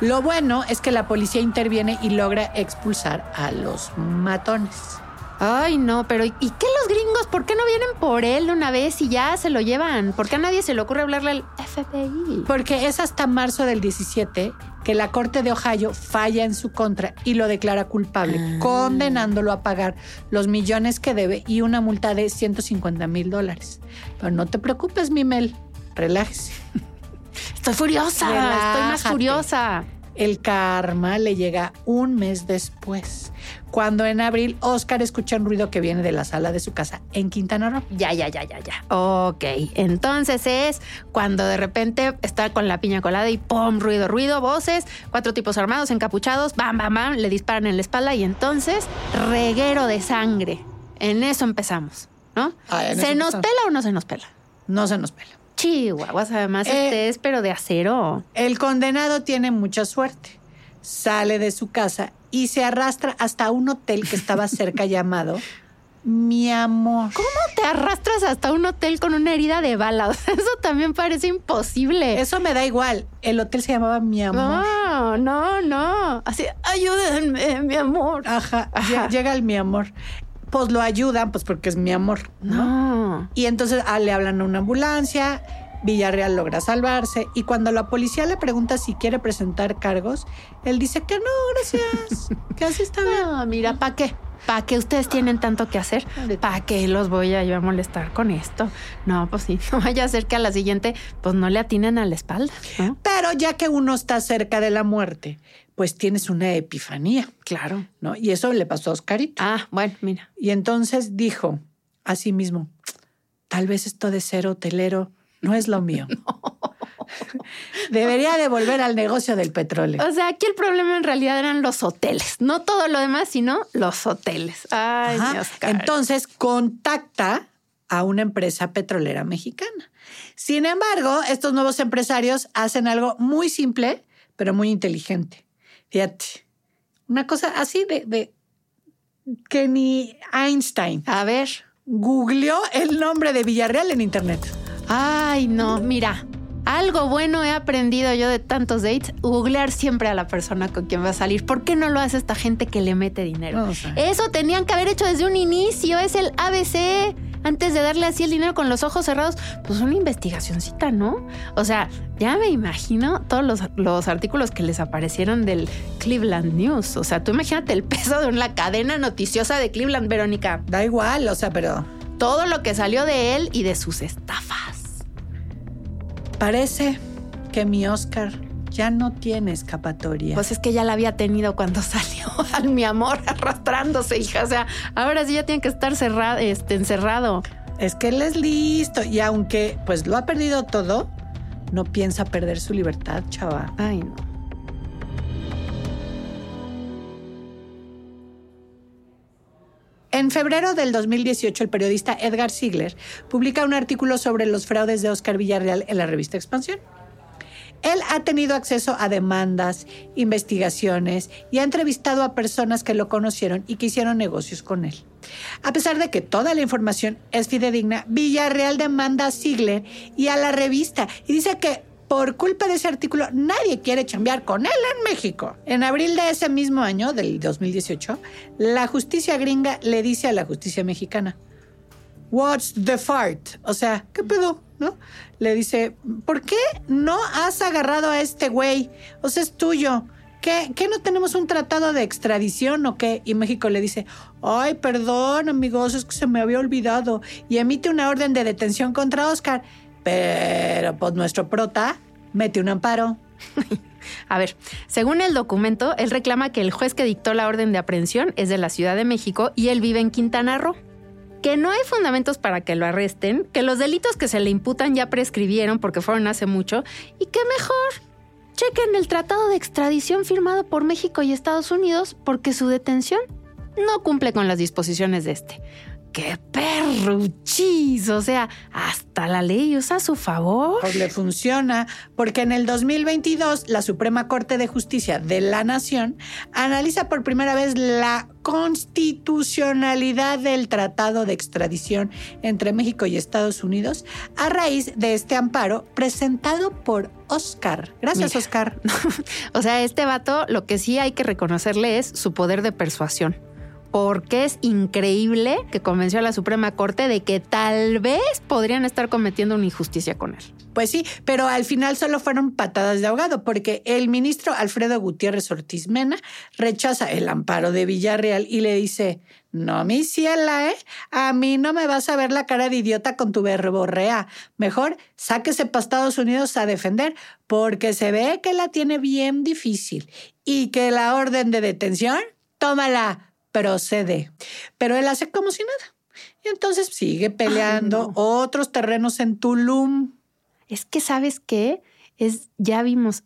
[SPEAKER 1] Lo bueno es que la policía interviene y logra expulsar a los matones.
[SPEAKER 2] Ay, no, pero ¿y qué los gringos? ¿Por qué no vienen por él una vez y ya se lo llevan? ¿Por qué a nadie se le ocurre hablarle al FBI?
[SPEAKER 1] Porque es hasta marzo del 17 que la Corte de Ohio falla en su contra y lo declara culpable,
[SPEAKER 2] Ah.
[SPEAKER 1] condenándolo a pagar los millones que debe y una multa de 150 mil dólares. Pero no te preocupes, Mimel, relájese.
[SPEAKER 2] Estoy furiosa, estoy más furiosa.
[SPEAKER 1] El karma le llega un mes después, cuando en abril Oscar escucha un ruido que viene de la sala de su casa en Quintana Roo.
[SPEAKER 2] Ya, ya, ya, ya, ya. Ok, entonces es cuando de repente está con la piña colada y ¡pum! Ruido, ruido, voces, cuatro tipos armados, encapuchados, bam, bam, bam, le disparan en la espalda y entonces reguero de sangre. En eso empezamos, ¿no?
[SPEAKER 1] Ah,
[SPEAKER 2] ¿Se nos
[SPEAKER 1] empezamos.
[SPEAKER 2] pela o no se nos pela?
[SPEAKER 1] No se nos pela.
[SPEAKER 2] Chihuahuas, además
[SPEAKER 1] Eh,
[SPEAKER 2] este es pero de acero.
[SPEAKER 1] El condenado tiene mucha suerte. Sale de su casa y se arrastra hasta un hotel que estaba cerca llamado Mi Amor.
[SPEAKER 2] ¿Cómo te arrastras hasta un hotel con una herida de bala? O sea, eso también parece imposible.
[SPEAKER 1] Eso me da igual. El hotel se llamaba Mi Amor.
[SPEAKER 2] No, no, no. Así, ayúdenme, mi amor.
[SPEAKER 1] Ajá,
[SPEAKER 2] Ajá.
[SPEAKER 1] lle- llega el Mi Amor. Pues lo ayudan, pues porque es mi amor, ¿no?
[SPEAKER 2] No.
[SPEAKER 1] Y entonces ah, le hablan a una ambulancia, Villarreal logra salvarse y cuando la policía le pregunta si quiere presentar cargos, él dice que no, gracias, que así está bien.
[SPEAKER 2] No, mira, ¿para qué? ¿Para qué ustedes tienen tanto que hacer? ¿Para qué los voy a yo a molestar con esto? No, pues sí, no vaya a ser que a la siguiente pues no le atinen a la espalda. ¿no?
[SPEAKER 1] Pero ya que uno está cerca de la muerte, pues tienes una epifanía,
[SPEAKER 2] Claro.
[SPEAKER 1] ¿no? Y eso le pasó a Oscarito.
[SPEAKER 2] Ah, bueno, mira.
[SPEAKER 1] Y entonces dijo a sí mismo, tal vez esto de ser hotelero no es lo mío. Debería de volver al negocio del petróleo.
[SPEAKER 2] O sea, aquí el problema en realidad eran los hoteles. No todo lo demás, sino los hoteles. Ay, Oscar.
[SPEAKER 1] Entonces contacta a una empresa petrolera mexicana. Sin embargo, estos nuevos empresarios hacen algo muy simple, pero muy inteligente. Fíjate, una cosa así de, de que ni Einstein
[SPEAKER 2] A ver.
[SPEAKER 1] googleó el nombre de Villarreal en internet.
[SPEAKER 2] Ay, no, mira. Algo bueno he aprendido yo de tantos dates, googlear siempre a la persona con quien va a salir. ¿Por qué no lo hace esta gente que le mete dinero? Eso tenían que haber hecho desde un inicio, es el ABC. Antes de darle así el dinero con los ojos cerrados, pues una investigacioncita, ¿no? O sea, ya me imagino todos los, los artículos que les aparecieron del Cleveland News. O sea, tú imagínate el peso de la cadena noticiosa de Cleveland, Verónica.
[SPEAKER 1] Da igual, o sea, pero
[SPEAKER 2] Todo lo que salió de él y de sus estafas.
[SPEAKER 1] Parece que mi Oscar ya no tiene escapatoria.
[SPEAKER 2] Pues es que ya la había tenido cuando salió al mi amor arrastrándose, hija. O sea, ahora sí ya tiene que estar cerrado, este, encerrado.
[SPEAKER 1] Es que él es listo y aunque pues lo ha perdido todo, no piensa perder su libertad, chava.
[SPEAKER 2] Ay, no.
[SPEAKER 1] En febrero del 2018, el periodista Edgar Ziegler publica un artículo sobre los fraudes de Oscar Villarreal en la revista Expansión. Él ha tenido acceso a demandas, investigaciones y ha entrevistado a personas que lo conocieron y que hicieron negocios con él. A pesar de que toda la información es fidedigna, Villarreal demanda a Ziegler y a la revista y dice que por culpa de ese artículo nadie quiere chambear con él en México. En abril de ese mismo año, del 2018, la justicia gringa le dice a la justicia mexicana, What's the fart? O sea, ¿qué pedo? ¿No? Le dice, ¿por qué no has agarrado a este güey? O sea, es tuyo. ¿Qué, ¿Qué no tenemos un tratado de extradición o qué? Y México le dice, ay, perdón, amigos, es que se me había olvidado. Y emite una orden de detención contra Oscar. Pero pues nuestro prota mete un amparo.
[SPEAKER 2] A ver, según el documento, él reclama que el juez que dictó la orden de aprehensión es de la Ciudad de México y él vive en Quintana Roo. Que no hay fundamentos para que lo arresten, que los delitos que se le imputan ya prescribieron porque fueron hace mucho y que mejor chequen el tratado de extradición firmado por México y Estados Unidos porque su detención no cumple con las disposiciones de este. ¡Qué perruchis! O sea, hasta la ley usa a su favor.
[SPEAKER 1] Pues le funciona, porque en el 2022 la Suprema Corte de Justicia de la Nación analiza por primera vez la constitucionalidad del Tratado de Extradición entre México y Estados Unidos a raíz de este amparo presentado por Oscar. Gracias,
[SPEAKER 2] Mira.
[SPEAKER 1] Oscar.
[SPEAKER 2] O sea, este vato lo que sí hay que reconocerle es su poder de persuasión. Porque es increíble que convenció a la Suprema Corte de que tal vez podrían estar cometiendo una injusticia con él.
[SPEAKER 1] Pues sí, pero al final solo fueron patadas de ahogado, porque el ministro Alfredo Gutiérrez Ortiz Mena rechaza el amparo de Villarreal y le dice: No, mi ciela, ¿eh? A mí no me vas a ver la cara de idiota con tu verborrea. Mejor sáquese para Estados Unidos a defender, porque se ve que la tiene bien difícil y que la orden de detención, tómala, procede. Pero él hace como si nada. Y entonces sigue peleando
[SPEAKER 2] no.
[SPEAKER 1] otros terrenos en Tulum.
[SPEAKER 2] Es que, ¿sabes qué? Es, ya vimos,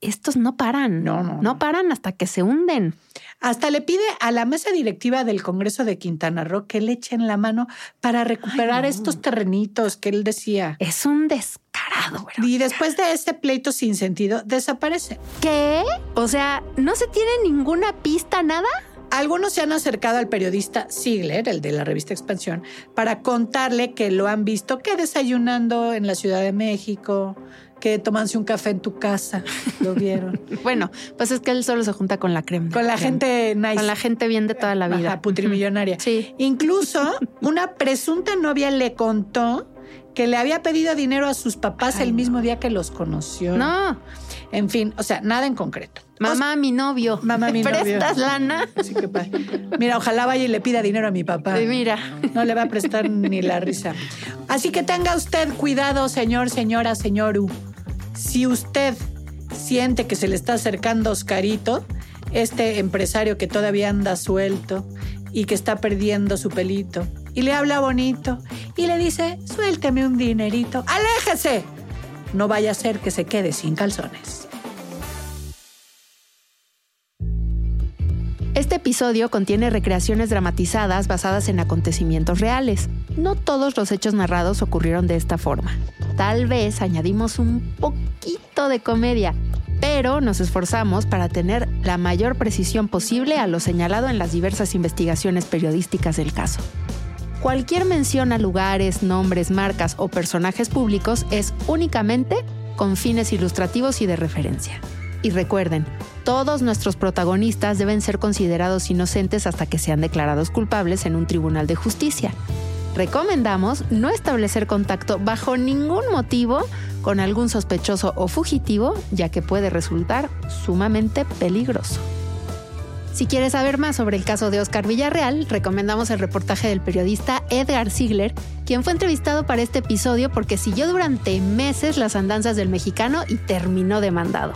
[SPEAKER 2] estos no paran.
[SPEAKER 1] No, no, no.
[SPEAKER 2] Paran hasta que se hunden.
[SPEAKER 1] Hasta le pide a la mesa directiva del Congreso de Quintana Roo que le echen la mano para recuperar
[SPEAKER 2] no.
[SPEAKER 1] estos terrenitos que él decía.
[SPEAKER 2] Es un descarado, ¿verdad?
[SPEAKER 1] Y después de este pleito sin sentido, desaparece.
[SPEAKER 2] ¿Qué? O sea, ¿no se tiene ninguna pista, nada?
[SPEAKER 1] Algunos se han acercado al periodista Ziegler, el de la revista Expansión, para contarle que lo han visto que desayunando en la Ciudad de México, que tomándose un café en tu casa, lo vieron.
[SPEAKER 2] Bueno, pues es que él solo se junta con la crema.
[SPEAKER 1] Con la gente nice.
[SPEAKER 2] Con la gente bien de toda la vida.
[SPEAKER 1] Ajá, putrimillonaria.
[SPEAKER 2] Sí.
[SPEAKER 1] Incluso una presunta novia le contó que le había pedido dinero a sus papás el mismo día que los conoció.
[SPEAKER 2] No.
[SPEAKER 1] En fin, o sea, nada en concreto.
[SPEAKER 2] Mamá, mi novio.
[SPEAKER 1] Mamá, mi
[SPEAKER 2] ¿Me
[SPEAKER 1] novio.
[SPEAKER 2] prestas lana?
[SPEAKER 1] Así que, pa- mira, ojalá vaya y le pida dinero a mi papá.
[SPEAKER 2] Mira.
[SPEAKER 1] No le va a prestar ni la risa. Así que tenga usted cuidado, señor, señora, señoru. Si usted siente que se le está acercando Oscarito, este empresario que todavía anda suelto y que está perdiendo su pelito, y le habla bonito y le dice, suélteme un dinerito, aléjese. No vaya a ser que se quede sin calzones.
[SPEAKER 2] Este episodio contiene recreaciones dramatizadas basadas en acontecimientos reales. No todos los hechos narrados ocurrieron de esta forma. Tal vez añadimos un poquito de comedia, pero nos esforzamos para tener la mayor precisión posible a lo señalado en las diversas investigaciones periodísticas del caso. Cualquier mención a lugares, nombres, marcas o personajes públicos es únicamente con fines ilustrativos y de referencia. Y recuerden, todos nuestros protagonistas deben ser considerados inocentes hasta que sean declarados culpables en un tribunal de justicia. Recomendamos no establecer contacto bajo ningún motivo con algún sospechoso o fugitivo, ya que puede resultar sumamente peligroso. Si quieres saber más sobre el caso de Oscar Villarreal, recomendamos el reportaje del periodista Edgar Ziegler, quien fue entrevistado para este episodio porque siguió durante meses las andanzas del mexicano y terminó demandado.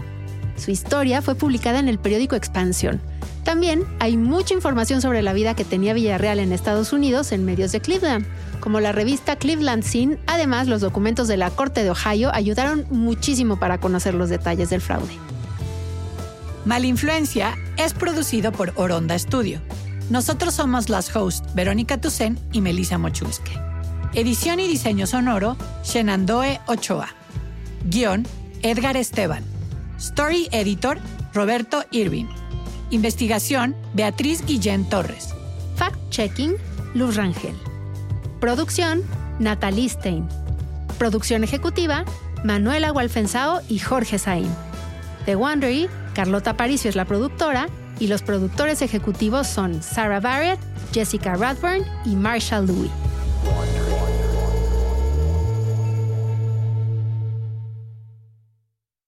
[SPEAKER 2] Su historia fue publicada en el periódico Expansión. También hay mucha información sobre la vida que tenía Villarreal en Estados Unidos en medios de Cleveland, como la revista Cleveland Scene. Además, los documentos de la Corte de Ohio ayudaron muchísimo para conocer los detalles del fraude.
[SPEAKER 1] Malinfluencia es producido por Oronda Studio. Nosotros somos las hosts Verónica Tucen y Melissa Mochulske. Edición y diseño sonoro, Shenandoe Ochoa. Guión, Edgar Esteban. Story Editor, Roberto Irving. Investigación, Beatriz Guillén Torres.
[SPEAKER 2] Fact-checking, Luz Rangel. Producción, Natalie Stein. Producción ejecutiva, Manuela Walfensao y Jorge Saín. The Wondery, Carlota Paricio es la productora y los productores ejecutivos son Sarah Barrett, Jessica Radburn y Marshall Louis.